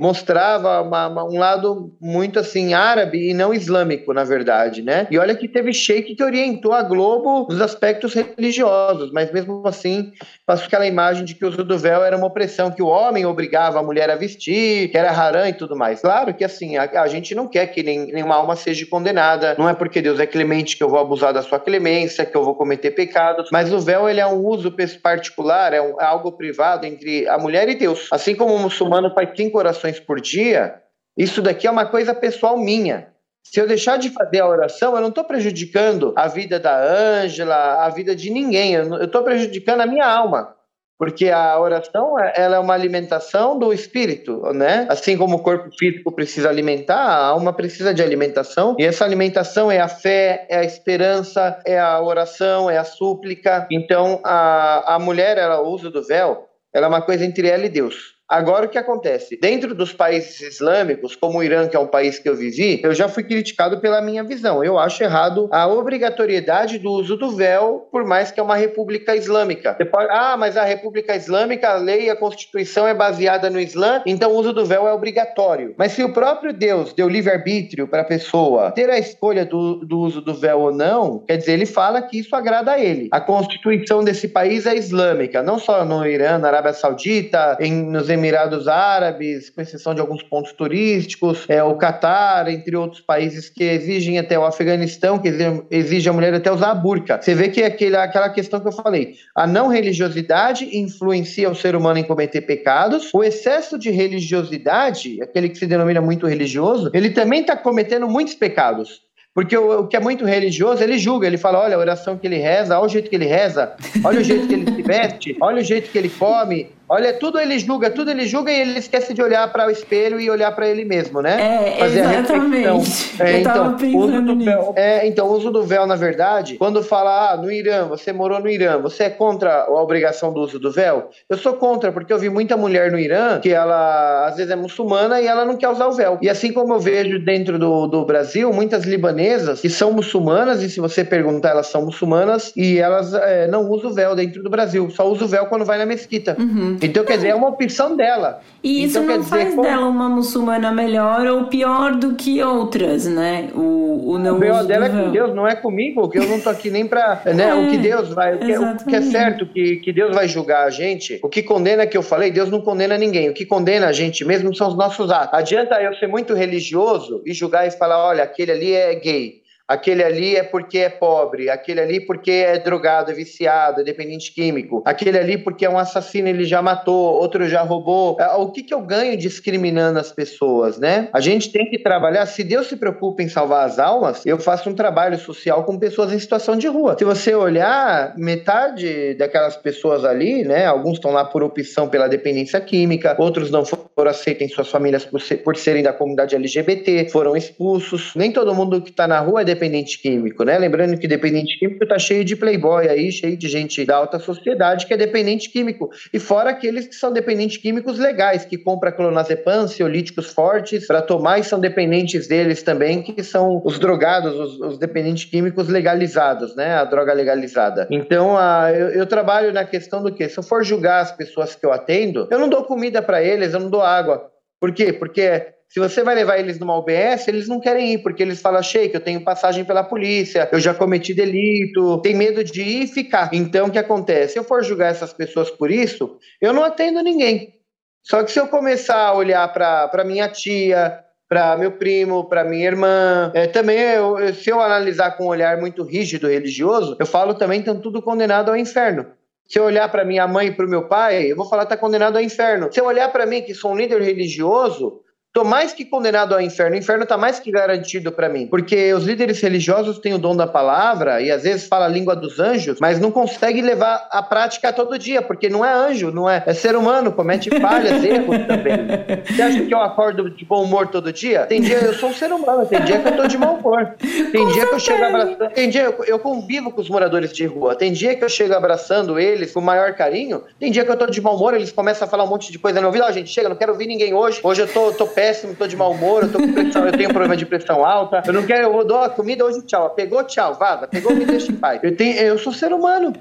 mostrava uma, uma, um lado muito assim árabe e não islâmico, na verdade, né? E olha que teve sheik que orientou a Globo nos aspectos religiosos, mas mesmo assim passou aquela imagem de que o uso do véu era uma opressão, que o homem obrigava a mulher a vestir, que era harã e tudo mais. Claro que assim, a, a gente não quer que nem, nenhuma alma seja condenada, não é porque Deus é clemente que eu vou abusar da sua clemência, que eu vou cometer pecados, mas o véu ele é um uso particular, é, um, é algo privado entre a mulher e Deus. Assim como o muçulmano faz cinco orações por dia, isso daqui é uma coisa pessoal minha. Se eu deixar de fazer a oração, eu não estou prejudicando a vida da Ângela, a vida de ninguém. Eu estou prejudicando a minha alma. Porque a oração ela é uma alimentação do espírito, né? Assim como o corpo físico precisa alimentar, a alma precisa de alimentação. E essa alimentação é a fé, é a esperança, é a oração, é a súplica. Então, a, a mulher, ela usa do véu, ela é uma coisa entre ela e Deus. Agora o que acontece? Dentro dos países islâmicos, como o Irã, que é um país que eu vivi, eu já fui criticado pela minha visão. Eu acho errado a obrigatoriedade do uso do véu, por mais que é uma república islâmica. Pode, ah, mas a república islâmica, a lei, a constituição é baseada no Islã, então o uso do véu é obrigatório. Mas se o próprio Deus deu livre-arbítrio para a pessoa ter a escolha do, do uso do véu ou não, quer dizer, ele fala que isso agrada a ele. A constituição desse país é islâmica, não só no Irã, na Arábia Saudita, em, nos Emirados Árabes, com exceção de alguns pontos turísticos, é, o Catar, entre outros países que exigem até o Afeganistão, que exige a mulher até usar a burca. Você vê que é aquele, aquela questão que eu falei, a não religiosidade influencia o ser humano em cometer pecados, o excesso de religiosidade, aquele que se denomina muito religioso, ele também está cometendo muitos pecados. Porque o, o, que é muito religioso, ele julga, ele fala: olha a oração que ele reza, olha o jeito que ele reza, olha o jeito que ele se veste, olha o jeito que ele come, Olha, tudo ele julga, tudo ele julga e ele esquece de olhar para o espelho e olhar para ele mesmo, né? É, Fazer exatamente. A reflexão. (laughs) É, então, uso do véu, é, então, o uso do véu, na verdade, quando fala, ah, no Irã, você morou no Irã, você é contra a obrigação do uso do véu? Eu sou contra, porque eu vi muita mulher no Irã que ela, às vezes, é muçulmana e ela não quer usar o véu. E assim como eu vejo dentro do, do Brasil, muitas libanesas que são muçulmanas, e se você perguntar, elas são muçulmanas, e elas é, não usam o véu dentro do Brasil, só usam o véu quando vai na mesquita. Uhum. Então, quer dizer, é uma opção dela. E isso então, não faz dizer, dela uma muçulmana melhor ou pior do que outras, né? O, o não o pior dela é com Deus, não é comigo, que eu não tô aqui nem pra. Né, é, o que Deus vai. O que, o que, é certo que, que Deus vai julgar a gente, o que condena que eu falei, Deus não condena ninguém. O que condena a gente mesmo são os nossos atos. Adianta eu ser muito religioso e julgar e falar: olha, aquele ali é gay aquele ali é porque é pobre, aquele ali porque é drogado, é viciado, é dependente químico, aquele ali porque é um assassino, ele já matou, outro já roubou. É, o que, que eu ganho discriminando as pessoas, né? A gente tem que trabalhar, se Deus se preocupa em salvar as almas, eu faço um trabalho social com pessoas em situação de rua. Se você olhar, metade daquelas pessoas ali, né, alguns estão lá por opção pela dependência química, outros não foram aceitos em suas famílias por, ser, por serem da comunidade LGBT, foram expulsos. Nem todo mundo que está na rua é dependente químico, né? Lembrando que dependente químico está cheio de playboy aí, cheio de gente da alta sociedade que é dependente químico. E fora aqueles que são dependentes químicos legais, que compra clonazepam, ansiolíticos fortes para tomar e são dependentes deles também, que são os drogados, os, os dependentes químicos legalizados, né? A droga legalizada. Então, a, eu, eu trabalho na questão do que? Se eu for julgar as pessoas que eu atendo, eu não dou comida para eles, eu não dou água. Por quê? Porque se você vai levar eles numa UBS, eles não querem ir, porque eles falam, que eu tenho passagem pela polícia, eu já cometi delito, tem medo de ir e ficar. Então, o que acontece? Se eu for julgar essas pessoas por isso, eu não atendo ninguém. Só que se eu começar a olhar para minha tia, para meu primo, para minha irmã. É, também, eu, se eu analisar com um olhar muito rígido religioso, eu falo também estão tudo condenado ao inferno. Se eu olhar para minha mãe e para o meu pai, eu vou falar está condenado ao inferno. Se eu olhar para mim que sou um líder religioso, Estou mais que condenado ao inferno. O inferno está mais que garantido para mim. Porque os líderes religiosos têm o dom da palavra e às vezes fala a língua dos anjos, mas não consegue levar a prática todo dia, porque não é anjo, não é, é ser humano, comete falhas, (laughs) erros também. Você acha que eu acordo de bom humor todo dia? Tem dia eu sou um ser humano, tem dia que eu estou de mau humor. Tem com dia certeza. que eu chego abraçando. Tem dia eu, eu convivo com os moradores de rua. Tem dia que eu chego abraçando eles com o maior carinho. Tem dia que eu estou de mau humor, eles começam a falar um monte de coisa ouvido. Ó, oh, gente, chega, não quero ouvir ninguém hoje. Hoje eu tô, tô péssimo, tô de mau humor, eu, tô com pressão, eu tenho problema de pressão alta, eu não quero, eu dou a comida hoje, tchau. Pegou, tchau, vaza. Pegou, me deixa em paz. Eu, tenho, eu sou ser humano.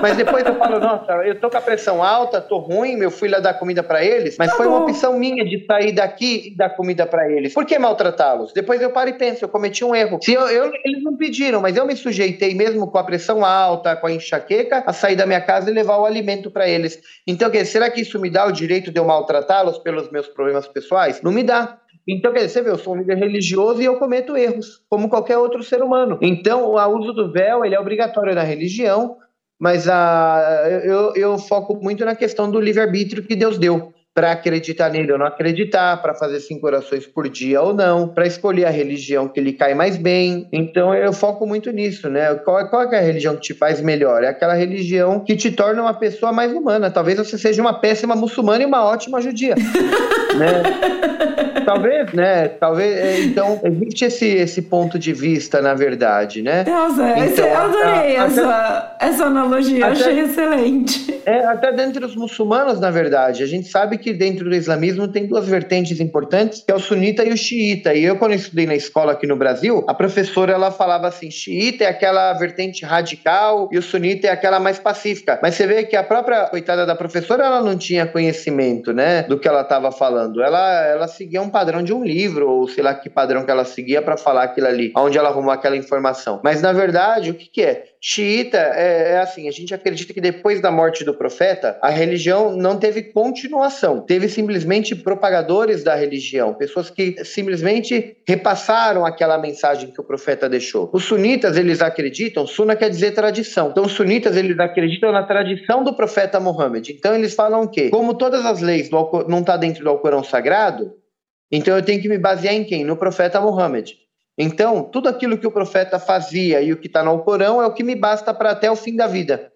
Mas depois eu falo, nossa, eu tô com a pressão alta, tô ruim, meu fui lá dar comida para eles, mas tá foi bom. uma opção minha de sair daqui e dar comida para eles. Por que maltratá-los? Depois eu paro e penso, eu cometi um erro. Se eu, eu, eles não pediram, mas eu me sujeitei mesmo com a pressão alta, com a enxaqueca, a sair da minha casa e levar o alimento para eles. Então, será que isso me dá o direito de eu maltratá-los pelos meus problemas pessoais? Não me dá. Então, quer dizer, você vê, eu sou um líder religioso e eu cometo erros, como qualquer outro ser humano. Então, o uso do véu ele é obrigatório na religião, mas a, eu, eu foco muito na questão do livre-arbítrio que Deus deu para acreditar nele ou não acreditar, para fazer cinco orações por dia ou não, para escolher a religião que lhe cai mais bem. Então eu foco muito nisso, né? Qual, qual é a religião que te faz melhor? É aquela religião que te torna uma pessoa mais humana. Talvez você seja uma péssima muçulmana e uma ótima judia, (laughs) né? Talvez, né? Talvez. É, então existe esse, esse ponto de vista, na verdade, né? Nossa, então, eu adorei a, essa, até, essa analogia, até, achei excelente. É, até dentro dos muçulmanos, na verdade, a gente sabe que dentro do islamismo tem duas vertentes importantes, que é o sunita e o xiita. E eu, quando eu estudei na escola aqui no Brasil, a professora ela falava assim: xiita é aquela vertente radical e o sunita é aquela mais pacífica. Mas você vê que a própria coitada da professora ela não tinha conhecimento, né, do que ela estava falando. Ela, ela seguia um padrão de um livro, ou sei lá que padrão que ela seguia para falar aquilo ali, onde ela arrumou aquela informação. Mas na verdade, o que, que é? Xiita é, é, assim, a gente acredita que depois da morte do profeta, a religião não teve continuação, teve simplesmente propagadores da religião, pessoas que simplesmente repassaram aquela mensagem que o profeta deixou. Os sunitas, eles acreditam, suna quer dizer tradição. Então os sunitas, eles acreditam na tradição do profeta Muhammad. Então eles falam o quê? Como todas as leis do, não está dentro do Alcorão Sagrado, então eu tenho que me basear em quem? No profeta Muhammad. Então, tudo aquilo que o profeta fazia e o que está no Alcorão é o que me basta para até o fim da vida.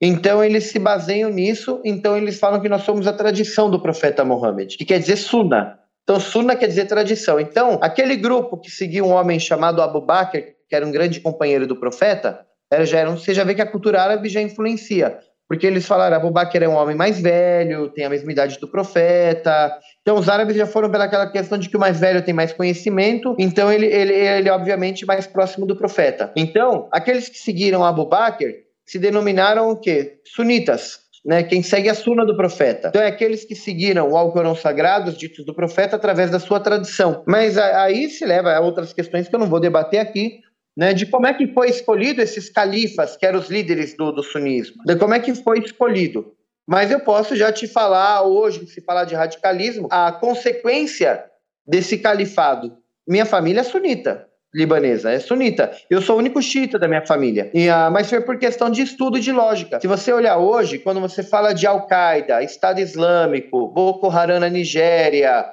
Então, eles se baseiam nisso, então eles falam que nós somos a tradição do profeta Muhammad, que quer dizer Sunna. Então, Sunna quer dizer tradição. Então, aquele grupo que seguia um homem chamado Abu Bakr, que era um grande companheiro do profeta, era, já era, você já vê que a cultura árabe já influencia. Porque eles falaram, Abu Bakr é um homem mais velho, tem a mesma idade do profeta, então, os árabes já foram pelaquela questão de que o mais velho tem mais conhecimento, então ele, ele, ele obviamente mais próximo do profeta. Então, aqueles que seguiram Abu Bakr se denominaram o quê? Sunitas. Né, quem segue a suna do profeta. Então, é aqueles que seguiram o Alcorão Sagrado, os ditos do profeta, através da sua tradição. Mas aí se leva a outras questões que eu não vou debater aqui, né, de como é que foi escolhido esses califas, que eram os líderes do, do sunismo. De como é que foi escolhido. Mas eu posso já te falar hoje, se falar de radicalismo, a consequência desse califado. Minha família é sunita, libanesa, é sunita. Eu sou o único xiita da minha família. E, uh, mas foi por questão de estudo e de lógica. Se você olhar hoje, quando você fala de Al-Qaeda, Estado Islâmico, Boko Haram na Nigéria,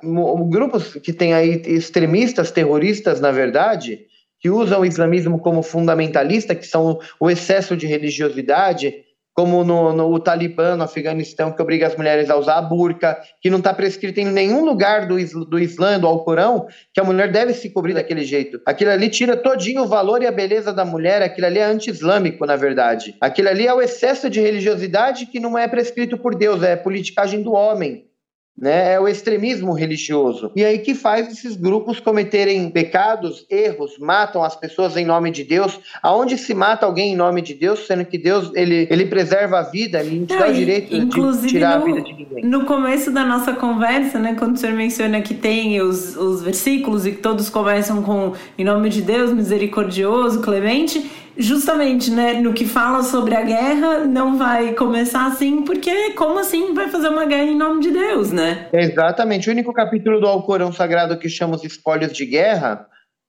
grupos que têm aí extremistas, terroristas, na verdade, que usam o islamismo como fundamentalista, que são o excesso de religiosidade, como no, no o Talibã, no Afeganistão, que obriga as mulheres a usar a burca, que não está prescrito em nenhum lugar do, do Islã, do Alcorão, que a mulher deve se cobrir daquele jeito. Aquilo ali tira todinho o valor e a beleza da mulher, aquilo ali é anti-islâmico, na verdade. Aquilo ali é o excesso de religiosidade que não é prescrito por Deus, é politicagem do homem né? É o extremismo religioso. E aí que faz esses grupos cometerem pecados, erros, matam as pessoas em nome de Deus. Aonde se mata alguém em nome de Deus, sendo que Deus ele, ele preserva a vida, ele não te dá o direito de tirar no, a vida de ninguém. No começo da nossa conversa, né, quando o senhor menciona que tem os, os versículos e que todos começam com em nome de Deus, misericordioso, clemente, justamente, né, no que fala sobre a guerra, não vai começar assim, porque como assim vai fazer uma guerra em nome de Deus, né? Exatamente. O único capítulo do Alcorão Sagrado que chama os espólios de guerra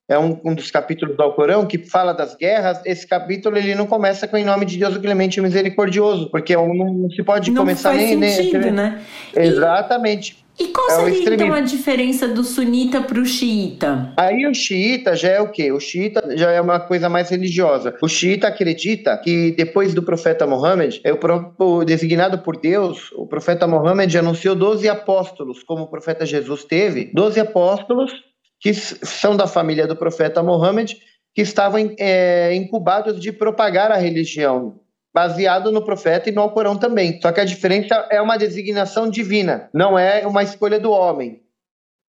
é um, um, dos capítulos do Alcorão que fala das guerras. Esse capítulo ele não começa com em nome de Deus o clemente e misericordioso, porque não, não se pode não começar faz nem, sentido, nem, né? Exatamente. E qual é seria então a diferença do sunita para o xiita? Aí o xiita já é o quê? O xiita já é uma coisa mais religiosa. O xiita acredita que depois do profeta Mohammed, é o próprio designado por Deus, o profeta Mohammed anunciou 12 apóstolos, como o profeta Jesus teve, 12 apóstolos que são da família do profeta Mohammed, que estavam é, incubados de propagar a religião baseado no profeta e no Alcorão também. Só que a diferença é uma designação divina, não é uma escolha do homem,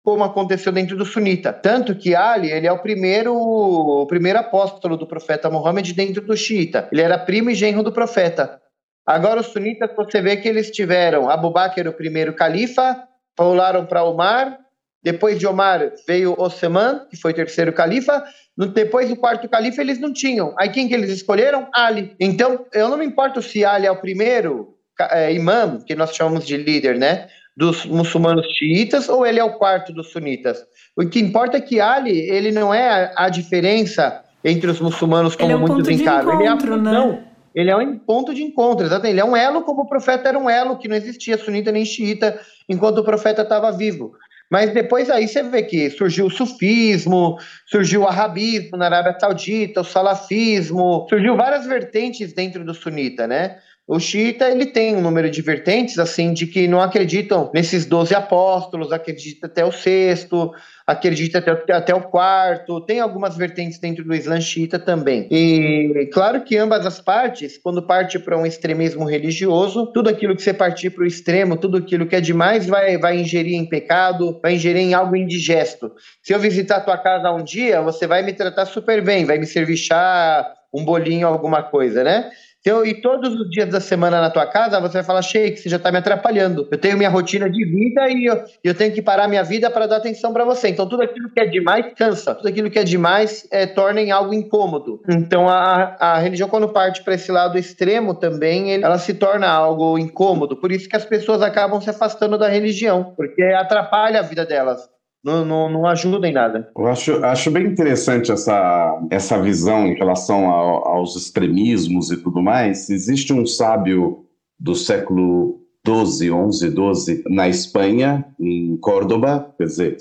como aconteceu dentro do sunita. Tanto que Ali, ele é o primeiro, o primeiro apóstolo do profeta Muhammad dentro do xiita. Ele era primo e genro do profeta. Agora os sunitas, você vê que eles tiveram Abu Bakr, o primeiro califa, pularam para Omar, depois de Omar veio Osman, que foi o terceiro califa. Depois do quarto califa, eles não tinham. Aí quem que eles escolheram? Ali. Então, eu não me importo se Ali é o primeiro é, imã, que nós chamamos de líder, né? Dos muçulmanos xiitas, ou ele é o quarto dos sunitas. O que importa é que Ali, ele não é a, a diferença entre os muçulmanos como ele é um muitos encaram. Ele é a função. Né? Ele é um ponto de encontro, exatamente. Ele é um elo como o profeta era um elo, que não existia sunita nem xiita enquanto o profeta estava vivo. Mas depois aí você vê que surgiu o sufismo, surgiu o arabismo na Arábia Saudita, o salafismo, surgiu várias vertentes dentro do sunita, né? O xiita, ele tem um número de vertentes, assim, de que não acreditam nesses doze apóstolos, acredita até o sexto, acredita até, até o quarto, tem algumas vertentes dentro do Islã xiita também. E claro que ambas as partes, quando parte para um extremismo religioso, tudo aquilo que você partir para o extremo, tudo aquilo que é demais, vai, vai ingerir em pecado, vai ingerir em algo indigesto. Se eu visitar a tua casa um dia, você vai me tratar super bem, vai me servir chá, um bolinho, alguma coisa, né? Então, e todos os dias da semana na tua casa, você vai falar, Sheik, você já está me atrapalhando. Eu tenho minha rotina de vida e eu, eu tenho que parar minha vida para dar atenção para você. Então, tudo aquilo que é demais cansa. Tudo aquilo que é demais é, torna em algo incômodo. Então, a, a religião, quando parte para esse lado extremo também, ela se torna algo incômodo. Por isso que as pessoas acabam se afastando da religião, porque atrapalha a vida delas não, não, não ajuda em nada. Eu acho, acho bem interessante essa, essa visão em relação ao, aos extremismos e tudo mais. Existe um sábio do século 12, 11, 12, na Espanha, em Córdoba, quer dizer,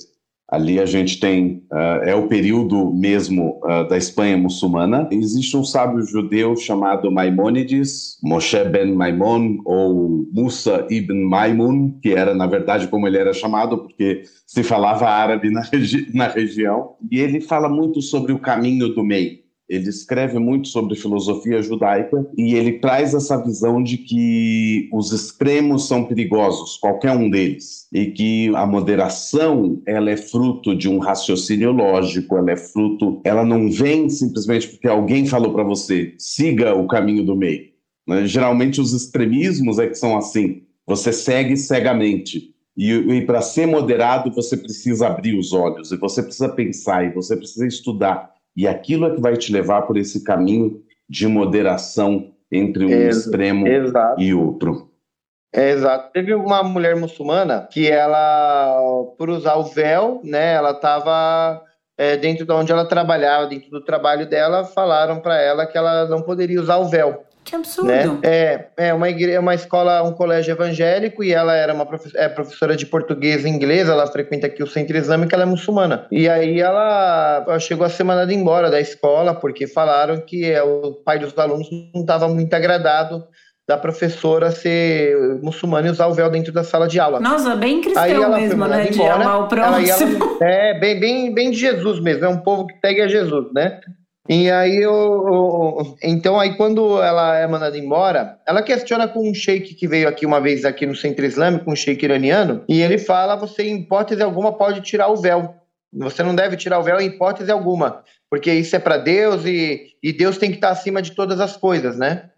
Ali a gente tem, uh, é o período mesmo uh, da Espanha muçulmana. Existe um sábio judeu chamado Maimônides, Moshe ben Maimon, ou Musa ibn Maimun, que era, na verdade, como ele era chamado, porque se falava árabe na, regi na região. E ele fala muito sobre o caminho do meio. Ele escreve muito sobre filosofia judaica e ele traz essa visão de que os extremos são perigosos, qualquer um deles, e que a moderação ela é fruto de um raciocínio lógico, ela é fruto, ela não vem simplesmente porque alguém falou para você siga o caminho do meio. Né? Geralmente os extremismos é que são assim, você segue cegamente. E, e para ser moderado, você precisa abrir os olhos, e você precisa pensar, e você precisa estudar. E aquilo é que vai te levar por esse caminho de moderação entre um Ex extremo exato. e outro. É, exato. Teve uma mulher muçulmana que ela, por usar o véu, né, ela estava é, dentro de onde ela trabalhava, dentro do trabalho dela, falaram para ela que ela não poderia usar o véu. Que absurdo. Né? É, é uma, igreja, uma escola, um colégio evangélico e ela era uma profe é, professora de português e inglês, ela frequenta aqui o centro islâmico, ela é muçulmana. E aí ela, ela chegou a ser mandada embora da escola porque falaram que é, o pai dos alunos não estava muito agradado da professora ser muçulmana e usar o véu dentro da sala de aula. Nossa, bem cristão mesmo, né? De amar o próximo. Ela, é, bem, bem, bem de Jesus mesmo, é um povo que segue a Jesus, né? E aí, eu, eu, então aí quando ela é mandada embora, ela questiona com um sheik que veio aqui uma vez aqui no centro islâmico, um sheik iraniano, e ele fala, você em hipótese alguma pode tirar o véu. Você não deve tirar o véu em hipótese alguma, porque isso é para Deus e, e Deus tem que estar acima de todas as coisas, né?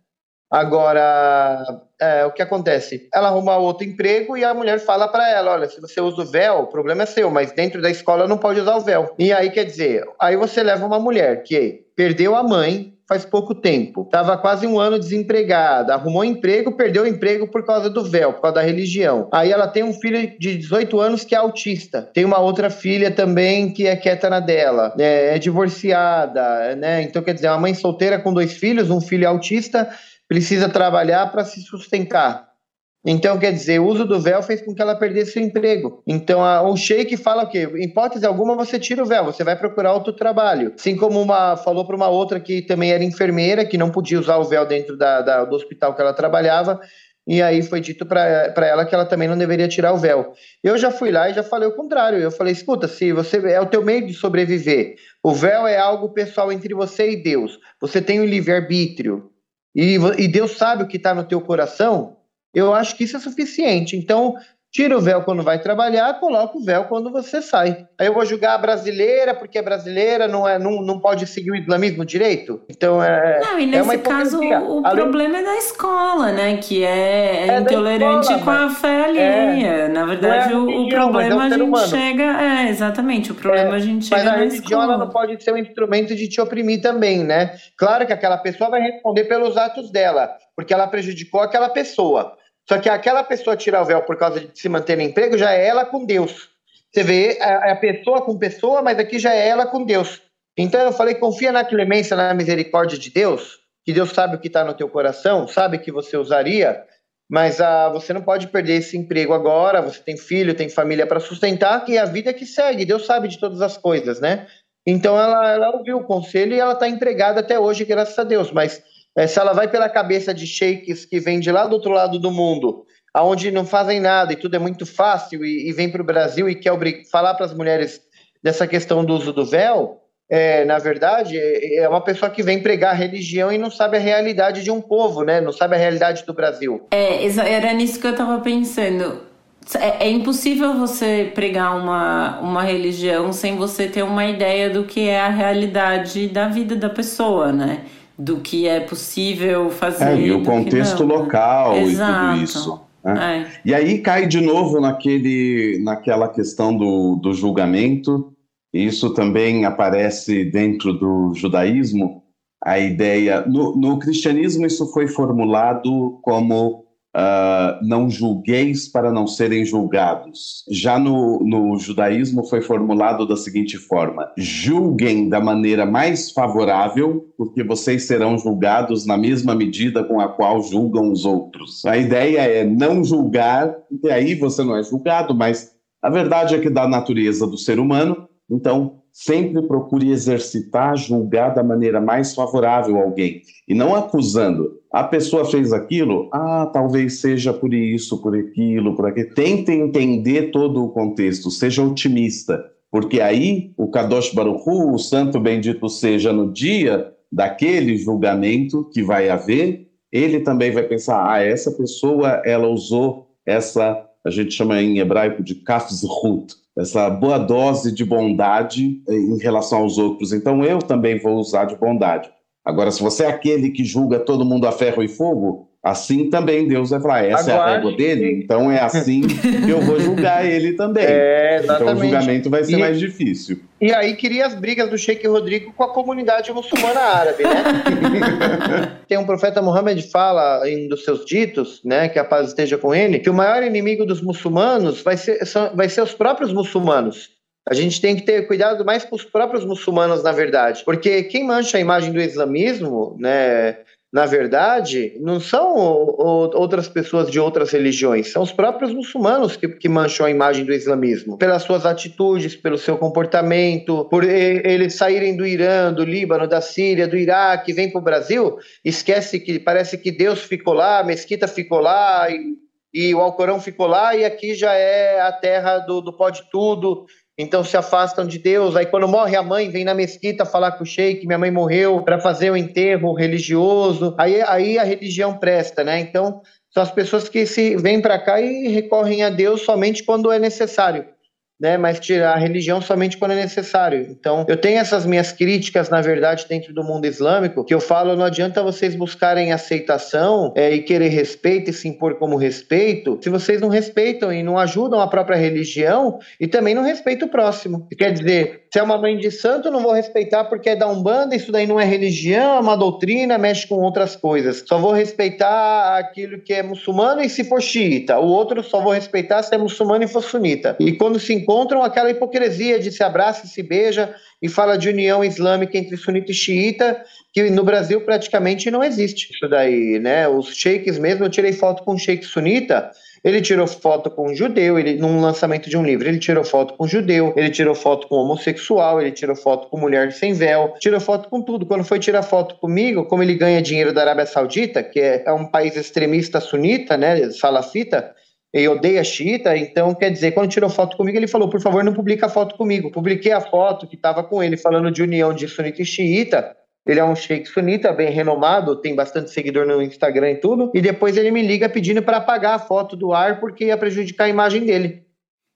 Agora, é, o que acontece? Ela arruma outro emprego e a mulher fala para ela: olha, se você usa o véu, o problema é seu, mas dentro da escola não pode usar o véu. E aí quer dizer, aí você leva uma mulher que perdeu a mãe faz pouco tempo, estava quase um ano desempregada, arrumou emprego, perdeu o emprego por causa do véu, por causa da religião. Aí ela tem um filho de 18 anos que é autista, tem uma outra filha também que é quieta na dela, é, é divorciada, né? Então quer dizer, uma mãe solteira com dois filhos, um filho autista precisa trabalhar para se sustentar. Então, quer dizer, o uso do véu fez com que ela perdesse o emprego. Então, a, o sheik fala o quê? Em hipótese alguma, você tira o véu, você vai procurar outro trabalho. Assim como uma falou para uma outra que também era enfermeira, que não podia usar o véu dentro da, da, do hospital que ela trabalhava, e aí foi dito para ela que ela também não deveria tirar o véu. Eu já fui lá e já falei o contrário. Eu falei, escuta, se você é o teu meio de sobreviver, o véu é algo pessoal entre você e Deus. Você tem o livre-arbítrio e, Deus sabe o que está no teu coração, eu acho que isso é suficiente. Então, tira o véu quando vai trabalhar, coloca o véu quando você sai. Aí eu vou julgar a brasileira porque é brasileira, não, é, não, não pode seguir o islamismo direito? Então é. Não, e é nesse é caso o Além... problema é da escola, né? Que é, é intolerante escola, com a fé alheia. É, Na verdade, o, religião, o, problema a gente humano. chega. É, exatamente, o problema a gente chega. Mas a religião ela não pode ser um instrumento de te oprimir também, né? Claro que aquela pessoa vai responder pelos atos dela, porque ela prejudicou aquela pessoa. Só que aquela pessoa tirar o véu por causa de se manter no emprego já é ela com Deus. Você vê, é, é a pessoa com pessoa, mas aqui já é ela com Deus. Então eu falei, confia na clemência, na misericórdia de Deus, que Deus sabe o que está no teu coração, sabe que você usaria, mas ah, você não pode perder esse emprego agora, você tem filho, tem família para sustentar, e a vida que segue, Deus sabe de todas as coisas, né? Então ela, ela ouviu o conselho e ela está empregada até hoje, graças a Deus, mas é, se ela vai pela cabeça de sheiks que vem de lá do outro lado do mundo, aonde não fazem nada e tudo é muito fácil, e, e vem para o Brasil e quer falar para as mulheres dessa questão do uso do véu, é, na verdade, é, é uma pessoa que vem pregar religião e não sabe a realidade de um povo, né? Não sabe a realidade do Brasil. É, era nisso que eu estava pensando. É, é, impossível você pregar uma, uma religião sem você ter uma ideia do que é a realidade da vida da pessoa, né? Do que é possível fazer. É, e o contexto local né? e tudo isso. Né? É. E aí cai de novo naquele, naquela questão do, do julgamento. Isso também aparece dentro do judaísmo. A ideia. No, no cristianismo, isso foi formulado como Uh, não julgueis para não serem julgados. Já no, no judaísmo foi formulado da seguinte forma: julguem da maneira mais favorável, porque vocês serão julgados na mesma medida com a qual julgam os outros. A ideia é não julgar, e aí você não é julgado, mas a verdade é que da natureza do ser humano, então sempre procure exercitar, julgar da maneira mais favorável alguém e não acusando. A pessoa fez aquilo, ah, talvez seja por isso, por aquilo, por aquilo. Tente entender todo o contexto, seja otimista, porque aí o Kadosh Baruch Hu, o santo bendito seja no dia daquele julgamento que vai haver, ele também vai pensar, ah, essa pessoa, ela usou essa, a gente chama em hebraico de kafzhut, essa boa dose de bondade em relação aos outros. Então eu também vou usar de bondade. Agora, se você é aquele que julga todo mundo a ferro e fogo, assim também Deus vai falar: essa Aguarde. é a régua dele, então é assim que eu vou julgar ele também. É, então o julgamento vai ser e, mais difícil. E aí queria as brigas do Sheik Rodrigo com a comunidade muçulmana árabe, né? (laughs) Tem um profeta Muhammad fala em dos seus ditos, né, que a paz esteja com ele, que o maior inimigo dos muçulmanos vai ser, são, vai ser os próprios muçulmanos. A gente tem que ter cuidado mais com os próprios muçulmanos, na verdade, porque quem mancha a imagem do islamismo, né, na verdade, não são outras pessoas de outras religiões, são os próprios muçulmanos que, que, mancham a imagem do islamismo, pelas suas atitudes, pelo seu comportamento, por eles saírem do Irã, do Líbano, da Síria, do Iraque, vêm para o Brasil, esquece que parece que Deus ficou lá, a mesquita ficou lá, e, e o Alcorão ficou lá, e aqui já é a terra do, do pode tudo, então se afastam de Deus. Aí quando morre a mãe, vem na mesquita falar com o sheik, minha mãe morreu, para fazer o enterro religioso. Aí, aí a religião presta, né? Então são as pessoas que se vêm para cá e recorrem a Deus somente quando é necessário né, mas tirar a religião somente quando é necessário. Então, eu tenho essas minhas críticas, na verdade, dentro do mundo islâmico, que eu falo, não adianta vocês buscarem aceitação é, e querer respeito e se impor como respeito, se vocês não respeitam e não ajudam a própria religião e também não respeitam o próximo. Quer dizer, se é uma mãe de santo, não vou respeitar porque é da Umbanda, isso daí não é religião, é uma doutrina, mexe com outras coisas. Só vou respeitar aquilo que é muçulmano e se for xiita. O outro só vou respeitar se é muçulmano e for sunita. E quando se encontram, aquela hipocrisia de se abraça e se beija e fala de união islâmica entre sunita e xiita, que no Brasil praticamente não existe isso daí, né? Os sheiks mesmo, eu tirei foto com um sheik sunita, ele tirou foto com um judeu, ele num lançamento de um livro, ele tirou foto com um judeu, ele tirou foto com homossexual, ele tirou foto com mulher sem véu, tirou foto com tudo. Quando foi tirar foto comigo, como ele ganha dinheiro da Arábia Saudita, que é, é um país extremista sunita, né, salafita, e odeia xiita, então quer dizer, quando tirou foto comigo, ele falou, por favor, não publica a foto comigo. Publiquei a foto que estava com ele falando de união de sunita e xiita, ele é um sheik sunita, bem renomado, tem bastante seguidor no Instagram e tudo. E depois ele me liga pedindo para apagar a foto do ar porque ia prejudicar a imagem dele.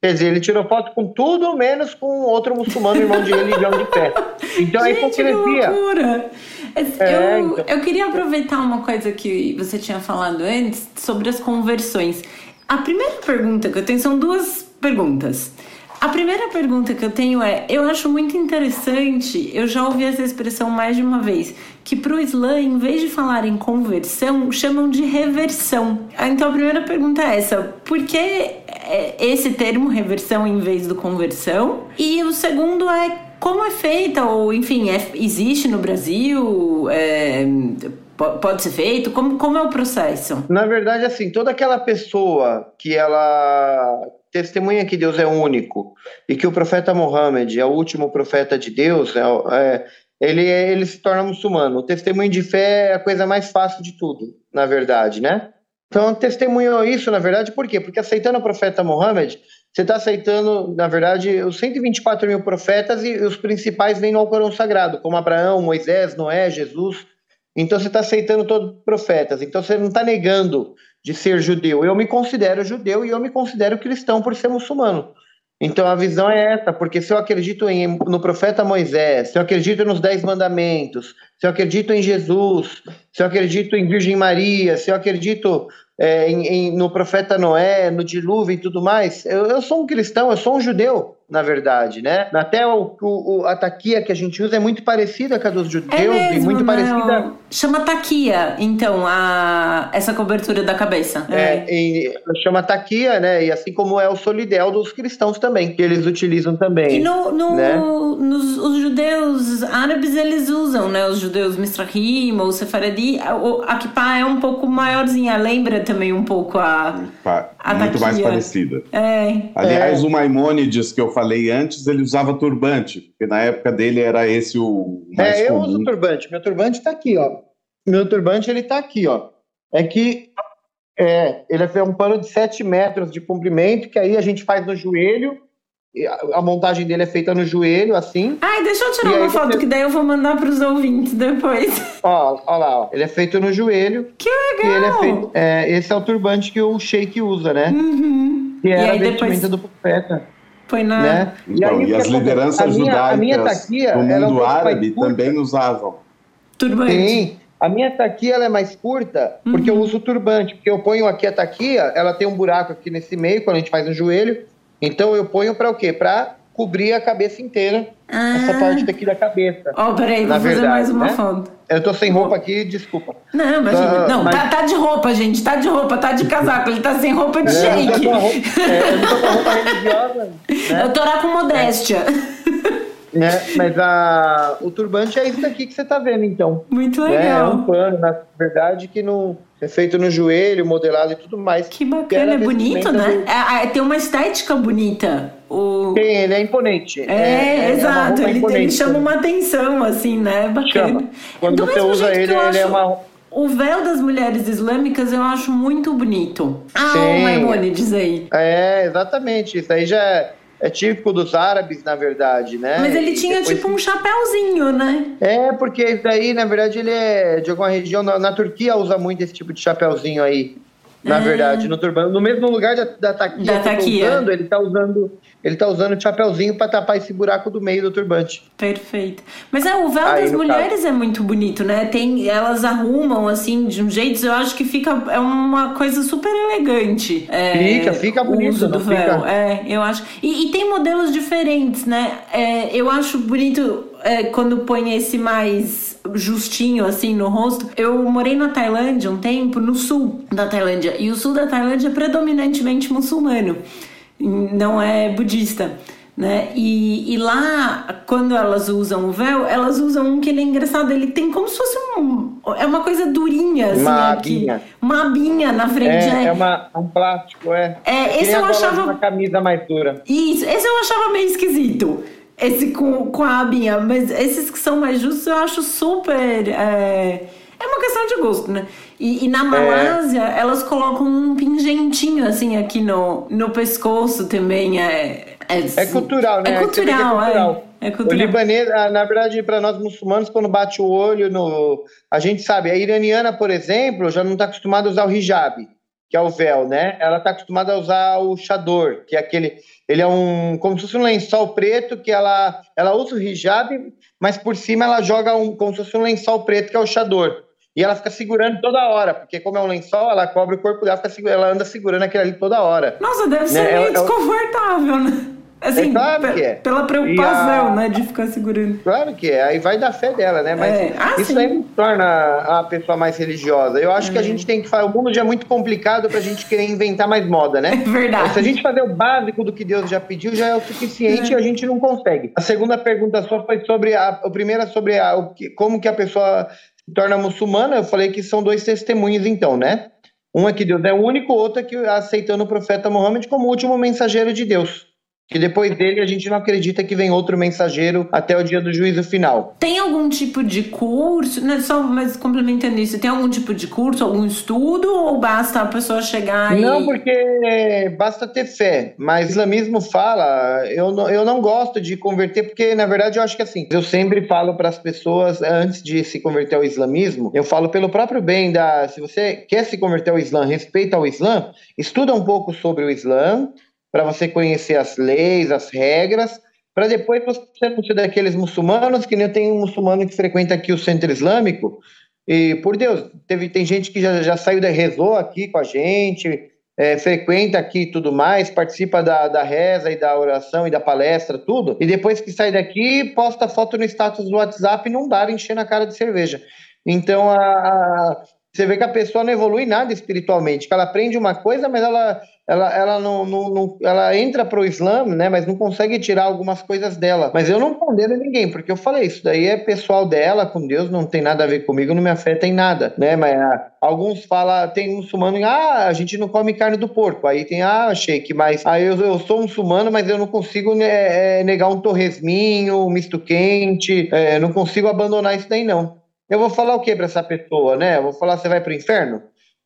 Quer dizer, ele tirou foto com tudo, menos com outro muçulmano, irmão de ele, de pé. (laughs) Então é hipocrisia. loucura! É, eu, então... eu queria aproveitar uma coisa que você tinha falado antes sobre as conversões. A primeira pergunta que eu tenho são duas perguntas. A primeira pergunta que eu tenho é: eu acho muito interessante, eu já ouvi essa expressão mais de uma vez, que para o Islã, em vez de falar em conversão, chamam de reversão. Então a primeira pergunta é essa: por que é, esse termo reversão em vez do conversão? E o segundo é como é feita, ou enfim, é, existe no Brasil? É, pode ser feito? Como, como é o processo? Na verdade, assim, toda aquela pessoa que ela testemunha que Deus é único e que o profeta Mohammed é o último profeta de Deus, é, é, ele, ele se torna muçulmano. O testemunho de fé é a coisa mais fácil de tudo, na verdade, né? Então, testemunhou isso, na verdade, por quê? Porque aceitando o profeta Mohammed, você está aceitando, na verdade, os 124 mil profetas e os principais vêm no Alcorão Sagrado, como Abraão, Moisés, Noé, Jesus. Então, você está aceitando todos os profetas. Então, você não está negando de ser judeu. Eu me considero judeu e eu me considero cristão por ser muçulmano. Então a visão é essa, porque se eu acredito em, no profeta Moisés, se eu acredito nos Dez Mandamentos, se eu acredito em Jesus, se eu acredito em Virgem Maria, se eu acredito é, em, em, no profeta Noé, no dilúvio e tudo mais, eu, eu sou um cristão, eu sou um judeu na verdade, né? Até o, o, a taquia que a gente usa é muito parecida com a dos judeus é mesmo, e muito parecida. Chama taquia, então, a, essa cobertura da cabeça. É, é. chama taquia, né? E assim como é o solidel dos cristãos também, que eles utilizam também. E no, no né? nos, os judeus árabes, eles usam, né? Os judeus Mistrahim ou Sefaradi, a, kippah é um pouco maiorzinha, lembra também um pouco a, a Muito taquia. mais parecida. É. Aliás, é. o Maimônides que eu falei antes, ele usava turbante, porque na época dele era esse o mais É, eu comum. uso turbante. Meu turbante está aqui, ó. Meu turbante ele está aqui, ó. É que é, ele é um pano de 7 metros de comprimento, que aí a gente faz no joelho. A montagem dele é feita no joelho, assim. Ai, deixa eu tirar uma foto, você... que daí eu vou mandar para os ouvintes depois. (laughs) Ó, ó lá, ó. Ele é feito no joelho. Que legal! ele é feito, é, esse é o turbante que o Sheik usa, né? Uhum. Que era a vestimenta depois... do profeta. Foi na. Né? E, então, aí, e as lideranças judaicas minha do mundo árabe também usavam. Turbante. Sim. A minha taquia ela é mais curta porque uhum. eu uso turbante. Porque eu ponho aqui a taquia, ela tem um buraco aqui nesse meio, quando a gente faz no joelho. Então eu ponho para o quê? Para cobrir a cabeça inteira. Ah. Essa parte daqui da cabeça. Ó, oh, peraí, vou verdade, fazer mais uma né? foto. Eu tô sem roupa aqui, desculpa. Não, imagina. Uh, não, mas... tá, tá, de roupa, gente. Tá de roupa, tá de casaco. Ele tá sem roupa de é, shake. Eu, roupa, é, eu tô com roupa religiosa. Né? Eu tô lá com modéstia. né? Mas a, o turbante é isso daqui que você está vendo, então. Muito né? legal. É um pano, na verdade, que não é feito no joelho, modelado e tudo mais. Que bacana, é bonito, né? Do... É, é, tem uma estética bonita. O... Tem, ele é imponente. É, é, é exato, ele, imponente, ele, chama uma atenção, assim, né? Bacana. Chama. Quando Do você usa ele, ele acho... é uma o véu das mulheres islâmicas eu acho muito bonito. Ah, Sim. o Maimonides aí. É, exatamente. Isso aí já é é típico dos árabes, na verdade, né? Mas ele tinha depois... tipo um chapéuzinho, né? É, porque isso daí, na verdade, ele é de alguma região. Na, na Turquia usa muito esse tipo de chapéuzinho aí. Na é. verdade, no turbano. No mesmo lugar da, da taquia da taquia. Usando, ele tá usando ele tá usando o chapéuzinho para tapar esse buraco do meio do turbante. Perfeito. Mas é, o véu Aí, das mulheres caso. é muito bonito, né? Tem, elas arrumam assim de um jeito, eu acho que fica é uma coisa super elegante. É, fica, fica bonito uso do véu. Fica... É, eu acho. E, e, tem modelos diferentes, né? É, eu acho bonito é, quando põe esse mais justinho assim no rosto. Eu morei na Tailândia um tempo, no sul da Tailândia, e o sul da Tailândia é predominantemente muçulmano não é budista. Né? E, e lá, quando elas usam o véu, elas usam um que ele é engraçado, ele tem como se fosse um. É uma coisa durinha, assim, uma aqui. Abinha. Uma abinha na frente. É, é, é uma, um plástico, é. É, esse eu achava. Uma camisa mais dura. Isso, esse eu achava meio esquisito. Esse com, com a abinha, mas esses que são mais justos eu acho super. É, é uma questão de gosto, né? E, e na Malásia, é. elas colocam um pingentinho, assim, aqui no, no pescoço também. É, é, é cultural, né? É cultural, é cultural. É, é cultural. O libanês, ah, na verdade, para nós muçulmanos, quando bate o olho no. A gente sabe, a iraniana, por exemplo, já não está acostumada a usar o hijab, que é o véu, né? Ela está acostumada a usar o chador, que é aquele. Ele é um. como se fosse um lençol preto que ela, ela usa o hijab, mas por cima ela joga um, como se fosse um lençol preto, que é o chador. E ela fica segurando toda hora, porque como é um lençol, ela cobre o corpo dela, fica, ela anda segurando aquilo ali toda hora. Nossa, deve ser né? meio é, desconfortável, né? Assim, é claro que é. pela preocupação, a... né, de ficar segurando. Claro que é, aí vai da fé dela, né? Mas é. ah, isso sim. aí torna a pessoa mais religiosa. Eu acho é. que a é. gente tem que fazer. O mundo já é muito complicado pra gente querer inventar mais moda, né? (laughs) É verdade. Se a gente fazer o básico do que Deus já pediu, já é o suficiente é. e a gente não consegue. A segunda pergunta sua foi sobre a. A primeira sobre a, o que, como que a pessoa se torna muçulmana, eu falei que são dois testemunhos, então, né? Um é que Deus é único, outro é que aceitando o profeta Muhammad como último mensageiro de Deus que depois dele a gente não acredita que vem outro mensageiro até o dia do juízo final. Tem algum tipo de curso, né, só mas complementando isso, tem algum tipo de curso, algum estudo ou basta a pessoa chegar e... Não, porque basta ter fé, mas o islamismo fala, eu não, eu não gosto de converter porque na verdade eu acho que assim, eu sempre falo para as pessoas antes de se converter ao islamismo, eu falo pelo próprio bem da, se você quer se converter ao islã, respeita ao islã, estuda um pouco sobre o islã, para você conhecer as leis, as regras, para depois você não ser daqueles muçulmanos, que nem tem um muçulmano que frequenta aqui o centro islâmico, e por Deus, teve, tem gente que já, já saiu da rezou aqui com a gente, é, frequenta aqui e tudo mais, participa da, da reza e da oração e da palestra, tudo, e depois que sai daqui, posta foto no status do WhatsApp num bar enchendo a cara de cerveja. Então, a, a, você vê que a pessoa não evolui nada espiritualmente, que ela aprende uma coisa, mas ela ela, ela não, não, não ela entra para o Islã, né, mas não consegue tirar algumas coisas dela. Mas eu não condeno ninguém, porque eu falei, isso daí é pessoal dela, com Deus, não tem nada a ver comigo, não me afeta em nada, né? Mas ah, alguns falam, tem muçulmano, ah, a gente não come carne do porco. Aí tem, ah, shake, mas aí eu, eu sou muçulmano, mas eu não consigo né, negar um torresminho, um misto quente, é, não consigo abandonar isso daí não. Eu vou falar o que para essa pessoa, né? Eu vou falar, você vai para o inferno?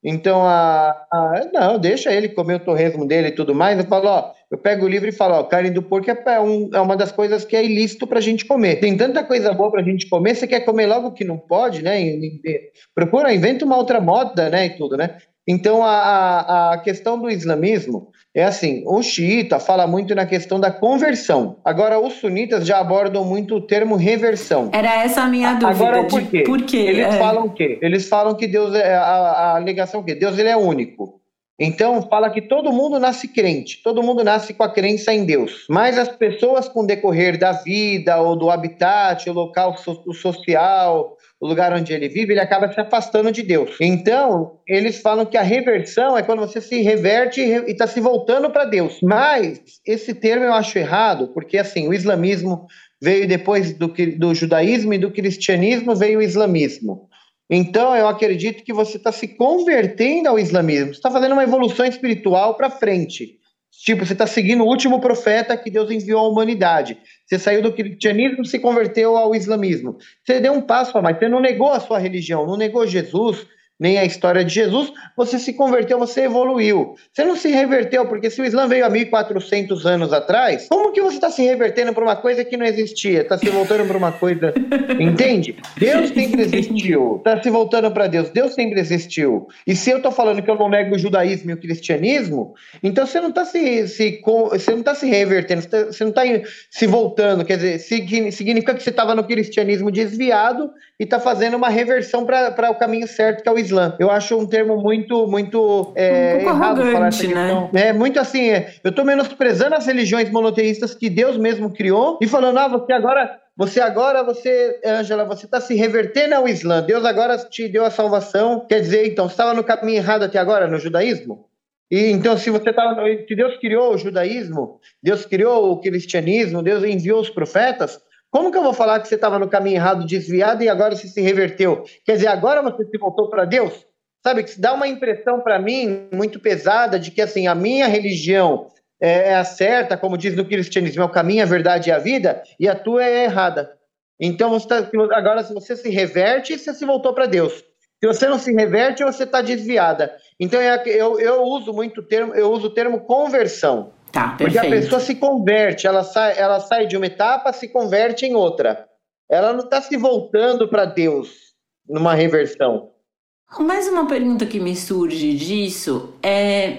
Então, a, a, não, deixa ele comer o torresmo dele e tudo mais. Eu falo, ó, eu pego o livro e falo, ó, carne do porco é, é, um, é uma das coisas que é ilícito pra gente comer. Tem tanta coisa boa pra gente comer, você quer comer logo que não pode, né? E, e, procura, inventa uma outra moda, né? E tudo, né? Então, a, a, questão do islamismo é assim: o xiita fala muito na questão da conversão. Agora, os sunitas já abordam muito o termo reversão. Era essa a minha dúvida. Agora, por quê? Por quê? Eles é. falam o quê? Eles falam que Deus é. A, a alegação que Deus ele é único. Então, fala que todo mundo nasce crente, todo mundo nasce com a crença em Deus. Mas as pessoas, com o decorrer da vida, ou do habitat, o local social, o lugar onde ele vive, ele acaba se afastando de Deus. Então, eles falam que a reversão é quando você se reverte e está se voltando para Deus. Mas esse termo eu acho errado, porque assim, o islamismo veio depois do, do judaísmo e do cristianismo veio o islamismo. Então, eu acredito que você está se convertendo ao islamismo, está fazendo uma evolução espiritual para frente. Tipo, você está seguindo o último profeta que Deus enviou à humanidade. Você saiu do cristianismo e se converteu ao islamismo. Você deu um passo a mais. Você não negou a sua religião, não negou Jesus, nem a história de Jesus, você se converteu, você evoluiu. Você não se reverteu, porque se o Islã veio há 1400 anos atrás, como que você está se revertendo para uma coisa que não existia? Está se voltando para uma coisa. Entende? Deus sempre existiu. Está se voltando para Deus. Deus sempre existiu. E se eu estou falando que eu não nego o judaísmo e o cristianismo, então você não está se, se, você não tá se revertendo, você não está se voltando. Quer dizer, significa que você estava no cristianismo desviado e está fazendo uma reversão para o caminho certo, que é o Islã. Eu acho um termo muito, muito é, um errado falar essa questão. Né? É muito assim, é, eu estou menosprezando as religiões monoteístas que Deus mesmo criou e falando, ah, você agora você agora, você, Ângela, você está se revertendo ao Islã. Deus agora te deu a salvação. Quer dizer, então, você estava no caminho errado até agora, no judaísmo? E então, se você estava. Se Deus criou o judaísmo, Deus criou o cristianismo, Deus enviou os profetas, como que eu vou falar que você estava no caminho errado, desviado, e agora você se reverteu? Quer dizer, agora você se voltou para Deus? Sabe, que dá uma impressão para mim muito pesada de que assim, a minha religião é, é a certa, como diz no cristianismo, é o caminho, a verdade e a vida, e a tua é errada. Então, você tá, agora, se você se reverte, você se voltou para Deus. Se você não se reverte, você está desviada. Então, é eu, eu uso muito termo, eu uso o termo conversão. Tá, Porque a pessoa se converte, ela sai, ela sai de uma etapa, se converte em outra. Ela não está se voltando para Deus numa reversão. Mais uma pergunta que me surge disso é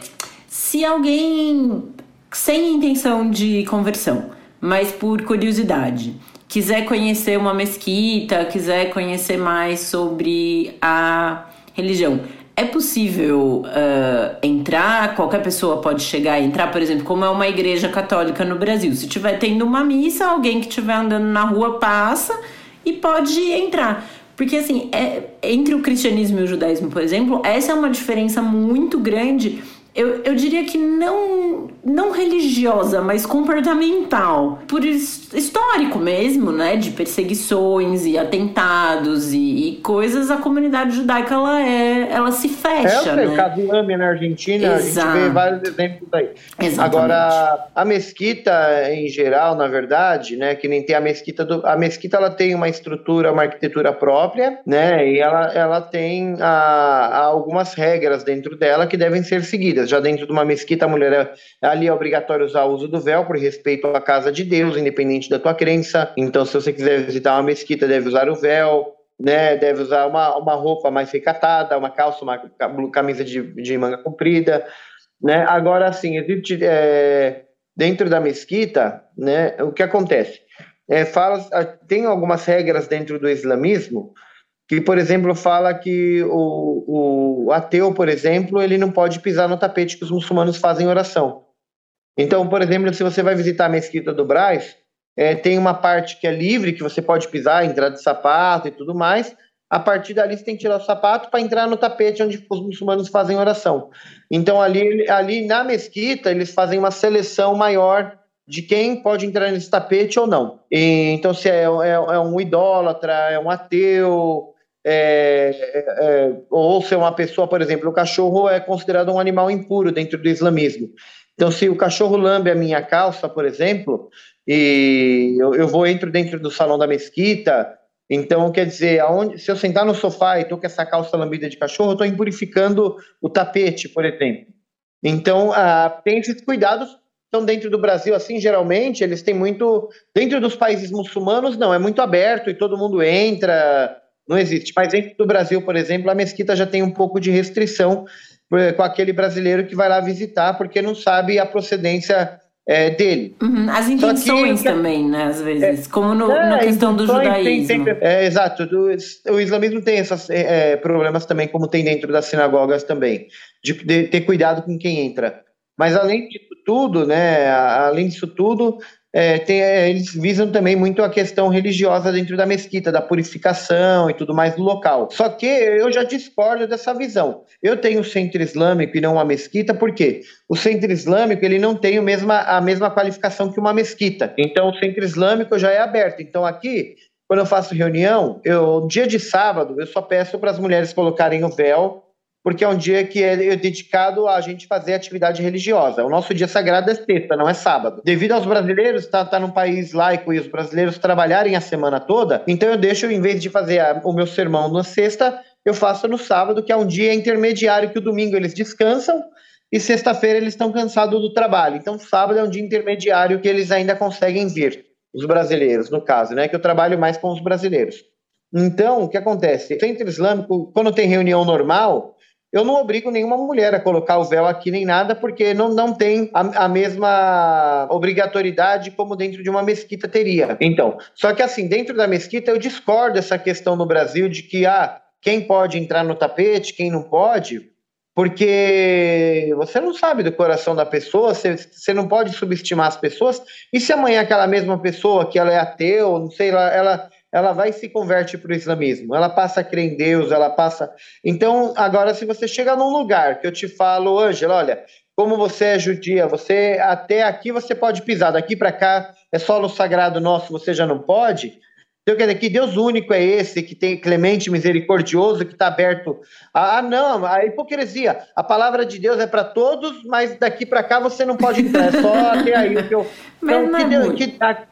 se alguém sem intenção de conversão, mas por curiosidade, quiser conhecer uma mesquita, quiser conhecer mais sobre a religião, é possível uh, entrar? Qualquer pessoa pode chegar e entrar, por exemplo, como é uma igreja católica no Brasil. Se tiver tendo uma missa, alguém que estiver andando na rua passa e pode entrar. Porque, assim, é, entre o cristianismo e o judaísmo, por exemplo, essa é uma diferença muito grande eu, eu diria que não, não religiosa, mas comportamental. Por histórico mesmo, né? De perseguições e atentados e, e coisas, a comunidade judaica ela, é, ela se fecha. É, o né? caso Lame na Argentina, Exato. a gente vê vários exemplos aí. Exatamente. Agora, a mesquita em geral, na verdade, né? Que nem tem a mesquita do. A mesquita ela tem uma estrutura, uma arquitetura própria, né? E ela, ela tem a, a algumas regras dentro dela que devem ser seguidas. Já dentro de uma mesquita, a mulher é, ali é obrigatório usar o uso do véu por respeito à casa de Deus, independente da tua crença. Então, se você quiser visitar uma mesquita, deve usar o véu. Né, deve usar uma, uma roupa mais recatada, uma calça, uma camisa de, de manga comprida, né? Agora, assim, existe é, dentro da mesquita, né? O que acontece? É, fala, tem algumas regras dentro do islamismo que, por exemplo, fala que o, o ateu, por exemplo, ele não pode pisar no tapete que os muçulmanos fazem oração. Então, por exemplo, se você vai visitar a mesquita do Braz, é, tem uma parte que é livre, que você pode pisar, entrar de sapato e tudo mais. A partir dali, você tem que tirar o sapato para entrar no tapete onde os muçulmanos fazem oração. Então, ali, ali na mesquita, eles fazem uma seleção maior de quem pode entrar nesse tapete ou não. E, então, se é, é, é um idólatra, é um ateu, é, é, ou se é uma pessoa, por exemplo, o cachorro é considerado um animal impuro dentro do islamismo. Então, se o cachorro lambe a minha calça, por exemplo, e eu, eu vou entro dentro do salão da mesquita, então quer dizer, aonde, se eu sentar no sofá e tô com essa calça lambida de cachorro, eu estou impurificando o tapete, por exemplo. Então, ah, tem esses cuidados. Então, dentro do Brasil, assim, geralmente, eles têm muito. Dentro dos países muçulmanos, não, é muito aberto e todo mundo entra não existe. Mas dentro do Brasil, por exemplo, a mesquita já tem um pouco de restrição eh, com aquele brasileiro que vai lá visitar porque não sabe a procedência é, dele. Uhum. As intenções que, também, né, às vezes, é, como no, é, na questão do judaísmo. Tem, é, exato, do, o islamismo tem esses é, problemas também, como tem dentro das sinagogas também, de, de, ter cuidado com quem entra. Mas além disso tudo, né, além disso tudo, é, tem, é, eles visam também muito a questão religiosa dentro da mesquita, da purificação e tudo mais do local. Só que eu já discordo dessa visão. Eu tenho o centro islâmico e não uma mesquita, por quê? O centro islâmico ele não tem a mesma, a mesma qualificação que uma mesquita. Então o centro islâmico já é aberto. Então aqui quando eu faço reunião, eu dia de sábado eu só peço para as mulheres colocarem o véu porque é um dia que é dedicado a gente fazer atividade religiosa. O nosso dia sagrado é sexta, não é sábado. Devido aos brasileiros estar tá, tá num país laico e os brasileiros trabalharem a semana toda, então eu deixo, em vez de fazer a, o meu sermão na sexta, eu faço no sábado, que é um dia intermediário que o domingo eles descansam e sexta-feira eles estão cansados do trabalho. Então sábado é um dia intermediário que eles ainda conseguem vir, os brasileiros, no caso, né? Que eu trabalho mais com os brasileiros. Então, o que acontece? O Centro Islâmico, quando tem reunião normal, eu não obrigo nenhuma mulher a colocar o véu aqui nem nada, porque não, não tem a, a, mesma obrigatoriedade como dentro de uma mesquita teria. Então, só que assim, dentro da mesquita eu discordo dessa questão no Brasil de que ah, quem pode entrar no tapete, quem não pode, porque você não sabe do coração da pessoa, você, você não pode subestimar as pessoas, e se amanhã aquela mesma pessoa, que ela é ateu, não sei, ela, ela ela vai e se converte para o islamismo, ela passa a crer em Deus, ela passa. Então, agora, se você chega num lugar que eu te falo, Ângela, olha, como você é judia, você até aqui você pode pisar, daqui para cá é solo sagrado nosso, você já não pode. Então, quer dizer, que Deus único é esse, que tem clemente, misericordioso, que está aberto. Ah, não, a hipocrisia. A palavra de Deus é para todos, mas daqui para cá você não pode entrar. É só (laughs) até aí o que eu. Mas então, que é Deus, que, a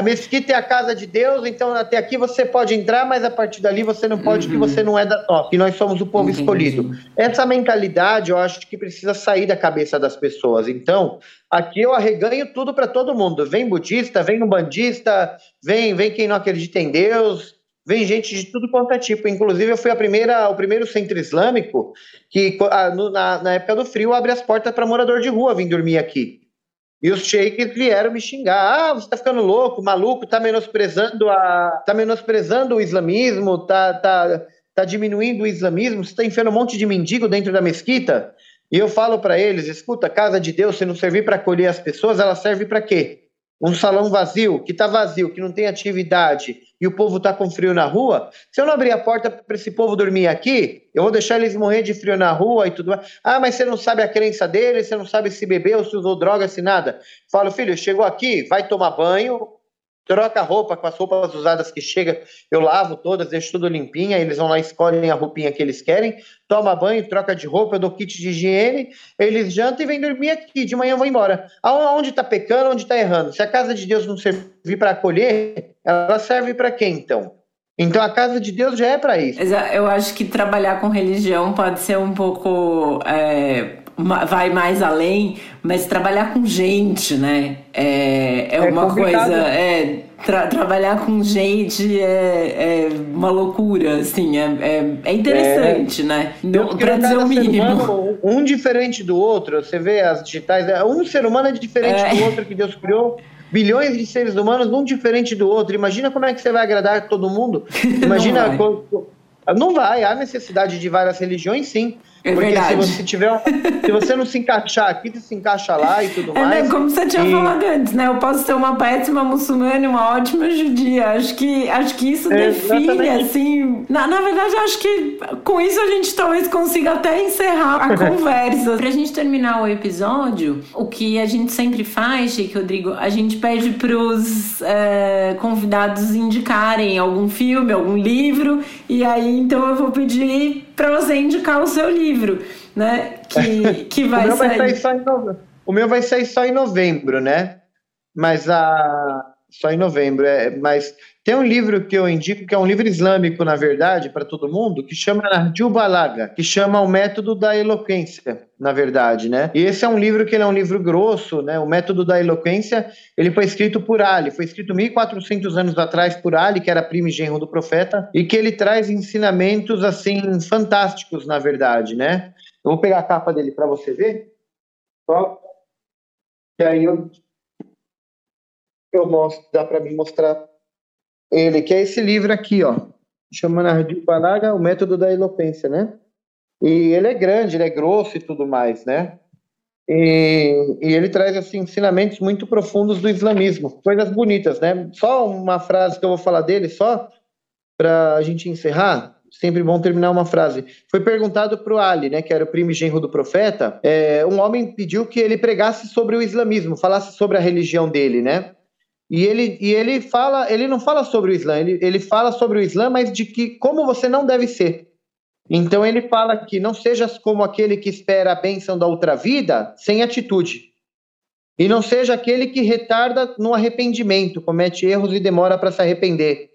mesquita é a casa de Deus, então até aqui você pode entrar, mas a partir dali você não pode, uhum. que você não é da top, que nós somos o povo Entendi. escolhido. Essa mentalidade eu acho que precisa sair da cabeça das pessoas. Então, aqui eu arreganho tudo para todo mundo. Vem budista, vem umbandista, vem, vem quem não acredita em Deus, vem gente de tudo quanto é tipo. Inclusive, eu fui a primeira, o primeiro centro islâmico que, na, na época do frio, abre as portas para morador de rua vir dormir aqui. E os sheiks vieram me xingar. Ah, você tá ficando louco, maluco, tá menosprezando a, tá menosprezando o islamismo, tá, tá, tá diminuindo o islamismo, você tá enfiando um monte de mendigo dentro da mesquita. E eu falo para eles, escuta, casa de Deus, se não servir para acolher as pessoas, ela serve para quê? Um salão vazio, que tá vazio, que não tem atividade, e o povo está com frio na rua, se eu não abrir a porta para esse povo dormir aqui, eu vou deixar eles morrer de frio na rua e tudo mais. Ah, mas você não sabe a crença deles, você não sabe se bebeu, se usou droga, se nada. Falo, filho, chegou aqui, vai tomar banho, troca a roupa com as roupas usadas que chega, eu lavo todas, deixo tudo limpinha, eles vão lá escolhem a roupinha que eles querem, toma banho, troca de roupa, eu dou kit de higiene, eles jantam e vêm dormir aqui, de manhã vão embora. Aonde está pecando, onde está errando? Se a casa de Deus não servir para acolher, ela serve para quem então? Então a casa de Deus já é para isso. Eu acho que trabalhar com religião pode ser um pouco é, vai mais além, mas trabalhar com gente, né? É, é, é uma complicado. coisa. É, tra trabalhar com gente é, é uma loucura, assim, é, é, é interessante, né? Para dizer o mínimo. Humano, um diferente do outro, você vê as digitais, é, um ser humano é diferente é. do outro que Deus criou bilhões de seres humanos, um diferente do outro. Imagina como é que você vai agradar todo mundo. (laughs) Imagina. não, vai. não vai, há necessidade de várias religiões, sim. É Porque verdade. se você tiver se você não se encaixar aqui, você se encaixa lá e tudo é, mais. Né, como você tinha e... falado antes, né? Eu posso ser uma péssima muçulmana e uma ótima judia. Acho que, acho que isso é, define, exatamente. assim. Na, na verdade, acho que com isso a gente talvez consiga até encerrar a (laughs) conversa. pra gente terminar o episódio, o que a gente sempre faz, Chico Rodrigo, a gente pede pros é, convidados indicarem algum filme, algum livro. E aí, então, eu vou pedir para você indicar o seu livro, né? Que, (laughs) que vai, o meu sair. Vai sair só em novembro. O meu vai sair só em novembro, né? Mas a só em novembro, é, mas tem um livro que eu indico, que é um livro islâmico, na verdade, para todo mundo, que chama Balaga, que chama O Método da Eloquência, na verdade, né? E esse é um livro que é um livro grosso, né? O Método da Eloquência, ele foi escrito por Ali, foi escrito 1400 anos atrás por Ali, que era primo e genro do profeta, e que ele traz ensinamentos, assim, fantásticos, na verdade, né? Eu vou pegar a capa dele para você ver. Só que aí eu eu mostro, dá para mim mostrar ele, que é esse livro aqui, ó, chama Nardi Balaga, o método da eloquência, né? E ele é grande, ele é grosso e tudo mais, né? E, e, ele traz assim, ensinamentos muito profundos do islamismo, coisas bonitas, né? Só uma frase que eu vou falar dele, só para a gente encerrar. Sempre bom terminar uma frase. Foi perguntado para o Ali, né, que era o primo genro do profeta, é, um homem pediu que ele pregasse sobre o islamismo, falasse sobre a religião dele, né? E ele, e ele fala, ele não fala sobre o Islã, ele, ele fala sobre o Islã, mas de que como você não deve ser. Então ele fala que não sejas como aquele que espera a bênção da outra vida sem atitude. E não seja aquele que retarda no arrependimento, comete erros e demora para se arrepender.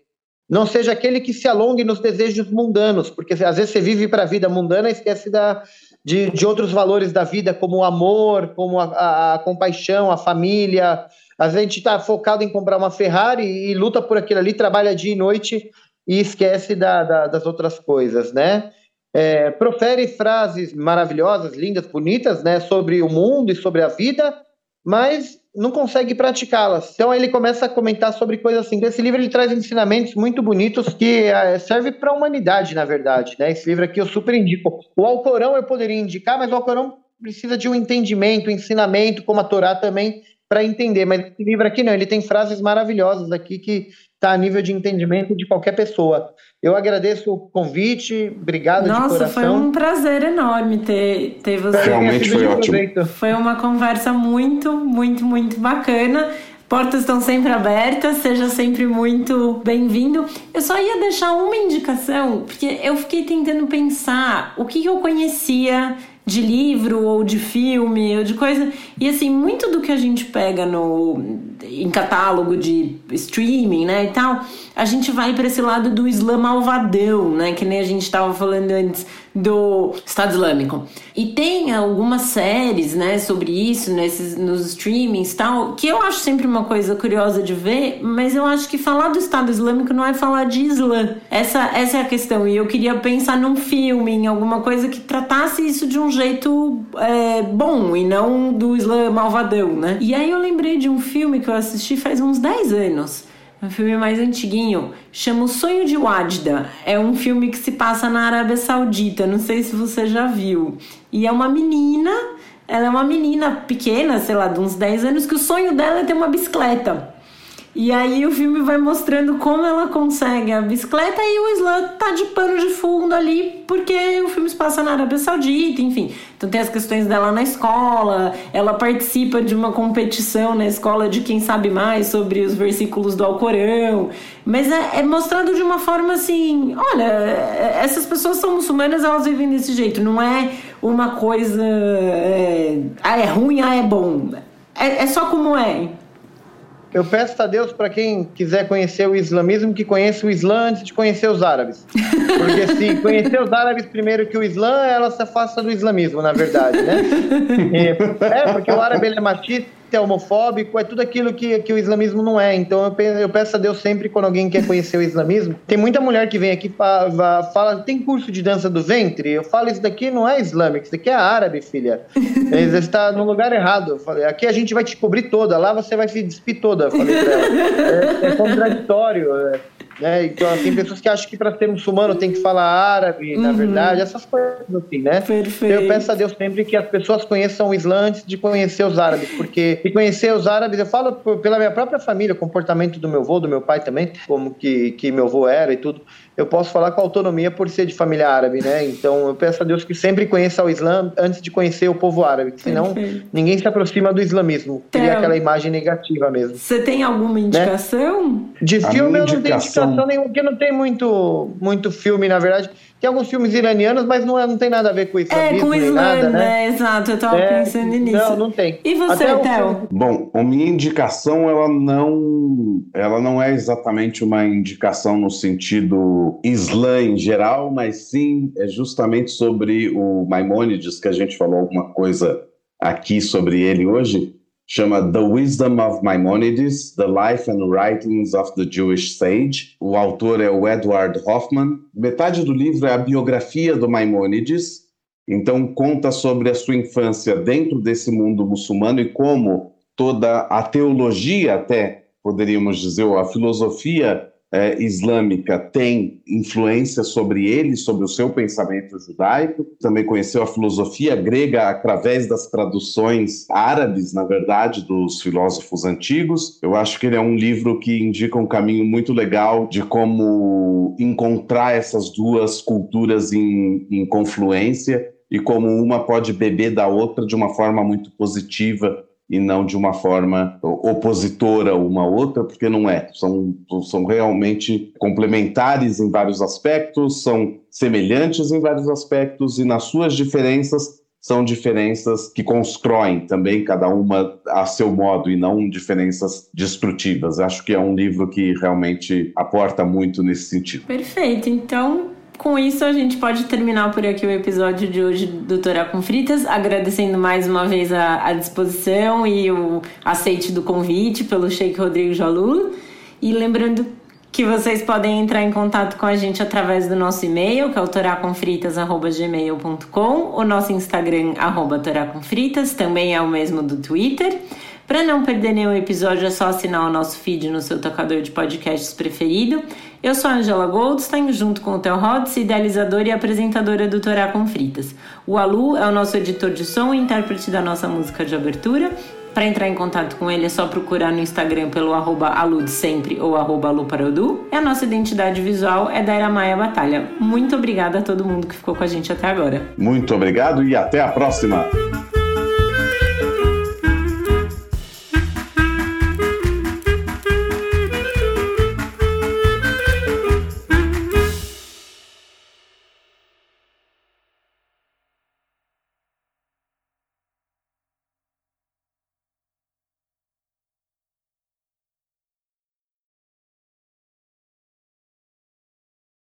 Não seja aquele que se alongue nos desejos mundanos, porque às vezes você vive para a vida mundana e esquece da, de, de outros valores da vida, como o amor, como a, a, a compaixão, a família. Às vezes a gente está focado em comprar uma Ferrari e, e, luta por aquilo ali, trabalha dia e noite e esquece da, da, das outras coisas, né? é, profere frases maravilhosas, lindas, bonitas, né, sobre o mundo e sobre a vida, mas não consegue praticá-las. Então ele começa a comentar sobre coisas assim. Esse livro ele traz ensinamentos muito bonitos que é, serve para a humanidade, na verdade. Né? Esse livro aqui eu super indico. O Alcorão eu poderia indicar, mas o Alcorão precisa de um entendimento, um ensinamento, como a Torá também, para entender. Mas esse livro aqui não, ele tem frases maravilhosas aqui que está a nível de entendimento de qualquer pessoa. Eu agradeço o convite, obrigado Nossa, de coração. foi um prazer enorme ter, ter você. Realmente foi ótimo. Foi uma conversa muito, muito, muito bacana. Portas estão sempre abertas, seja sempre muito bem-vindo. Eu só ia deixar uma indicação, porque eu fiquei tentando pensar o que eu conhecia de livro ou de filme ou de coisa. E assim, muito do que a gente pega no em catálogo de streaming, né, e tal, a gente vai para esse lado do Islã malvadão, né, que nem a gente estava falando antes do Estado Islâmico. E tem algumas séries, né, sobre isso nesses nos streamings tal, que eu acho sempre uma coisa curiosa de ver, mas eu acho que falar do Estado Islâmico não é falar de Islã. Essa essa é a questão. E eu queria pensar num filme, em alguma coisa que tratasse isso de um jeito é, bom e não do Islã malvadão, né? E aí eu lembrei de um filme que eu assisti faz uns 10 anos um filme mais antiguinho, chama O Sonho de Wadda. É um filme que se passa na Arábia Saudita, não sei se você já viu. E é uma menina, ela é uma menina pequena, sei lá, de uns 10 anos, que o sonho dela é ter uma bicicleta. E aí o filme vai mostrando como ela consegue a bicicleta e o Islã tá de pano de fundo ali, porque o filme se passa na Arábia Saudita, enfim. Então tem as questões dela na escola, ela participa de uma competição na escola de quem sabe mais sobre os versículos do Alcorão. Mas é, é mostrado de uma forma assim: olha, essas pessoas são muçulmanas, elas vivem desse jeito. Não é uma coisa. É, ah, é ruim, ah, é bom. É, é só como é. Eu peço a Deus para quem quiser conhecer o islamismo que conheça o Islã antes de conhecer os árabes. Porque se (laughs) conhecer os árabes primeiro que o Islã, ela se afasta do islamismo, na verdade, né? é, porque o árabe ele é machista é homofóbico, é tudo aquilo que, que o islamismo não é. Então eu, penso, eu peço a Deus sempre quando alguém quer conhecer o islamismo. Tem muita mulher que vem aqui fala, fala tem curso de dança do ventre? Eu falo, isso daqui não é islâmico, isso daqui é árabe, filha. Você está no lugar errado. Eu falei, aqui a gente vai te cobrir toda, lá você vai se despir toda. Eu falei pra ela. É, é contraditório. É. Né? Então, assim, pessoas que acham que para ser muçulmano tem que falar árabe, uhum. na verdade, essas coisas assim, né? Perfeito. Eu peço a Deus sempre que as pessoas conheçam o Islã antes de conhecer os árabes, porque e conhecer os árabes, eu falo pela minha própria família, o comportamento do meu avô, do meu pai também, como que, que meu avô era e tudo eu posso falar com autonomia por ser de família árabe, né? Então eu peço a Deus que sempre conheça o Islã antes de conhecer o povo árabe, senão Perfeito. ninguém se aproxima do islamismo. Cria então, aquela imagem negativa mesmo. Você tem alguma né? indicação? Né? De filme eu não tenho indicação nenhuma, porque não tem muito, muito filme, na verdade. Tem alguns filmes iranianos, mas não, é, não tem nada a ver com isso. É, com o Islã, nada, né? É, exato, eu tava é, pensando nisso. Não, não tem. E você, Théo? Bom, a minha indicação, ela não, ela não é exatamente uma indicação no sentido Islã em geral, mas sim é justamente sobre o Maimônides, que a gente falou alguma coisa aqui sobre ele hoje chama The Wisdom of Maimonides, The Life and Writings of the Jewish Sage. O autor é o Edward Hoffman. Metade do livro é a biografia do Maimonides, então conta sobre a sua infância dentro desse mundo muçulmano e como toda a teologia até, poderíamos dizer, ou a filosofia é, islâmica tem influência sobre ele, sobre o seu pensamento judaico. Também conheceu a filosofia grega através das traduções árabes, na verdade, dos filósofos antigos. Eu acho que ele é um livro que indica um caminho muito legal de como encontrar essas duas culturas em, em confluência e como uma pode beber da outra de uma forma muito positiva e não de uma forma opositora uma outra, porque não é. São, são realmente complementares em vários aspectos, são semelhantes em vários aspectos e nas suas diferenças são diferenças que constroem também cada uma a seu modo e não diferenças destrutivas. Acho que é um livro que realmente aporta muito nesse sentido. Perfeito. Então, com isso, a gente pode terminar por aqui o episódio de hoje do Torá com Fritas, agradecendo mais uma vez a, a disposição e o aceite do convite pelo Sheik Rodrigo Jalul. E lembrando que vocês podem entrar em contato com a gente através do nosso e-mail, que é o toracomfritas.gmail.com, o nosso Instagram, arroba toracomfritas, também é o mesmo do Twitter. Para não perder nenhum episódio, é só assinar o nosso feed no seu tocador de podcasts preferido. Eu sou a Angela Goldstein, junto com o Theo Rhodes, idealizadora e apresentadora do Torá com Fritas. O Alu é o nosso editor de som e intérprete da nossa música de abertura. Para entrar em contato com ele é só procurar no Instagram pelo arroba ou arroba aluparodu. E a nossa identidade visual é da Era Maia Batalha. Muito obrigada a todo mundo que ficou com a gente até agora. Muito obrigado e até a próxima!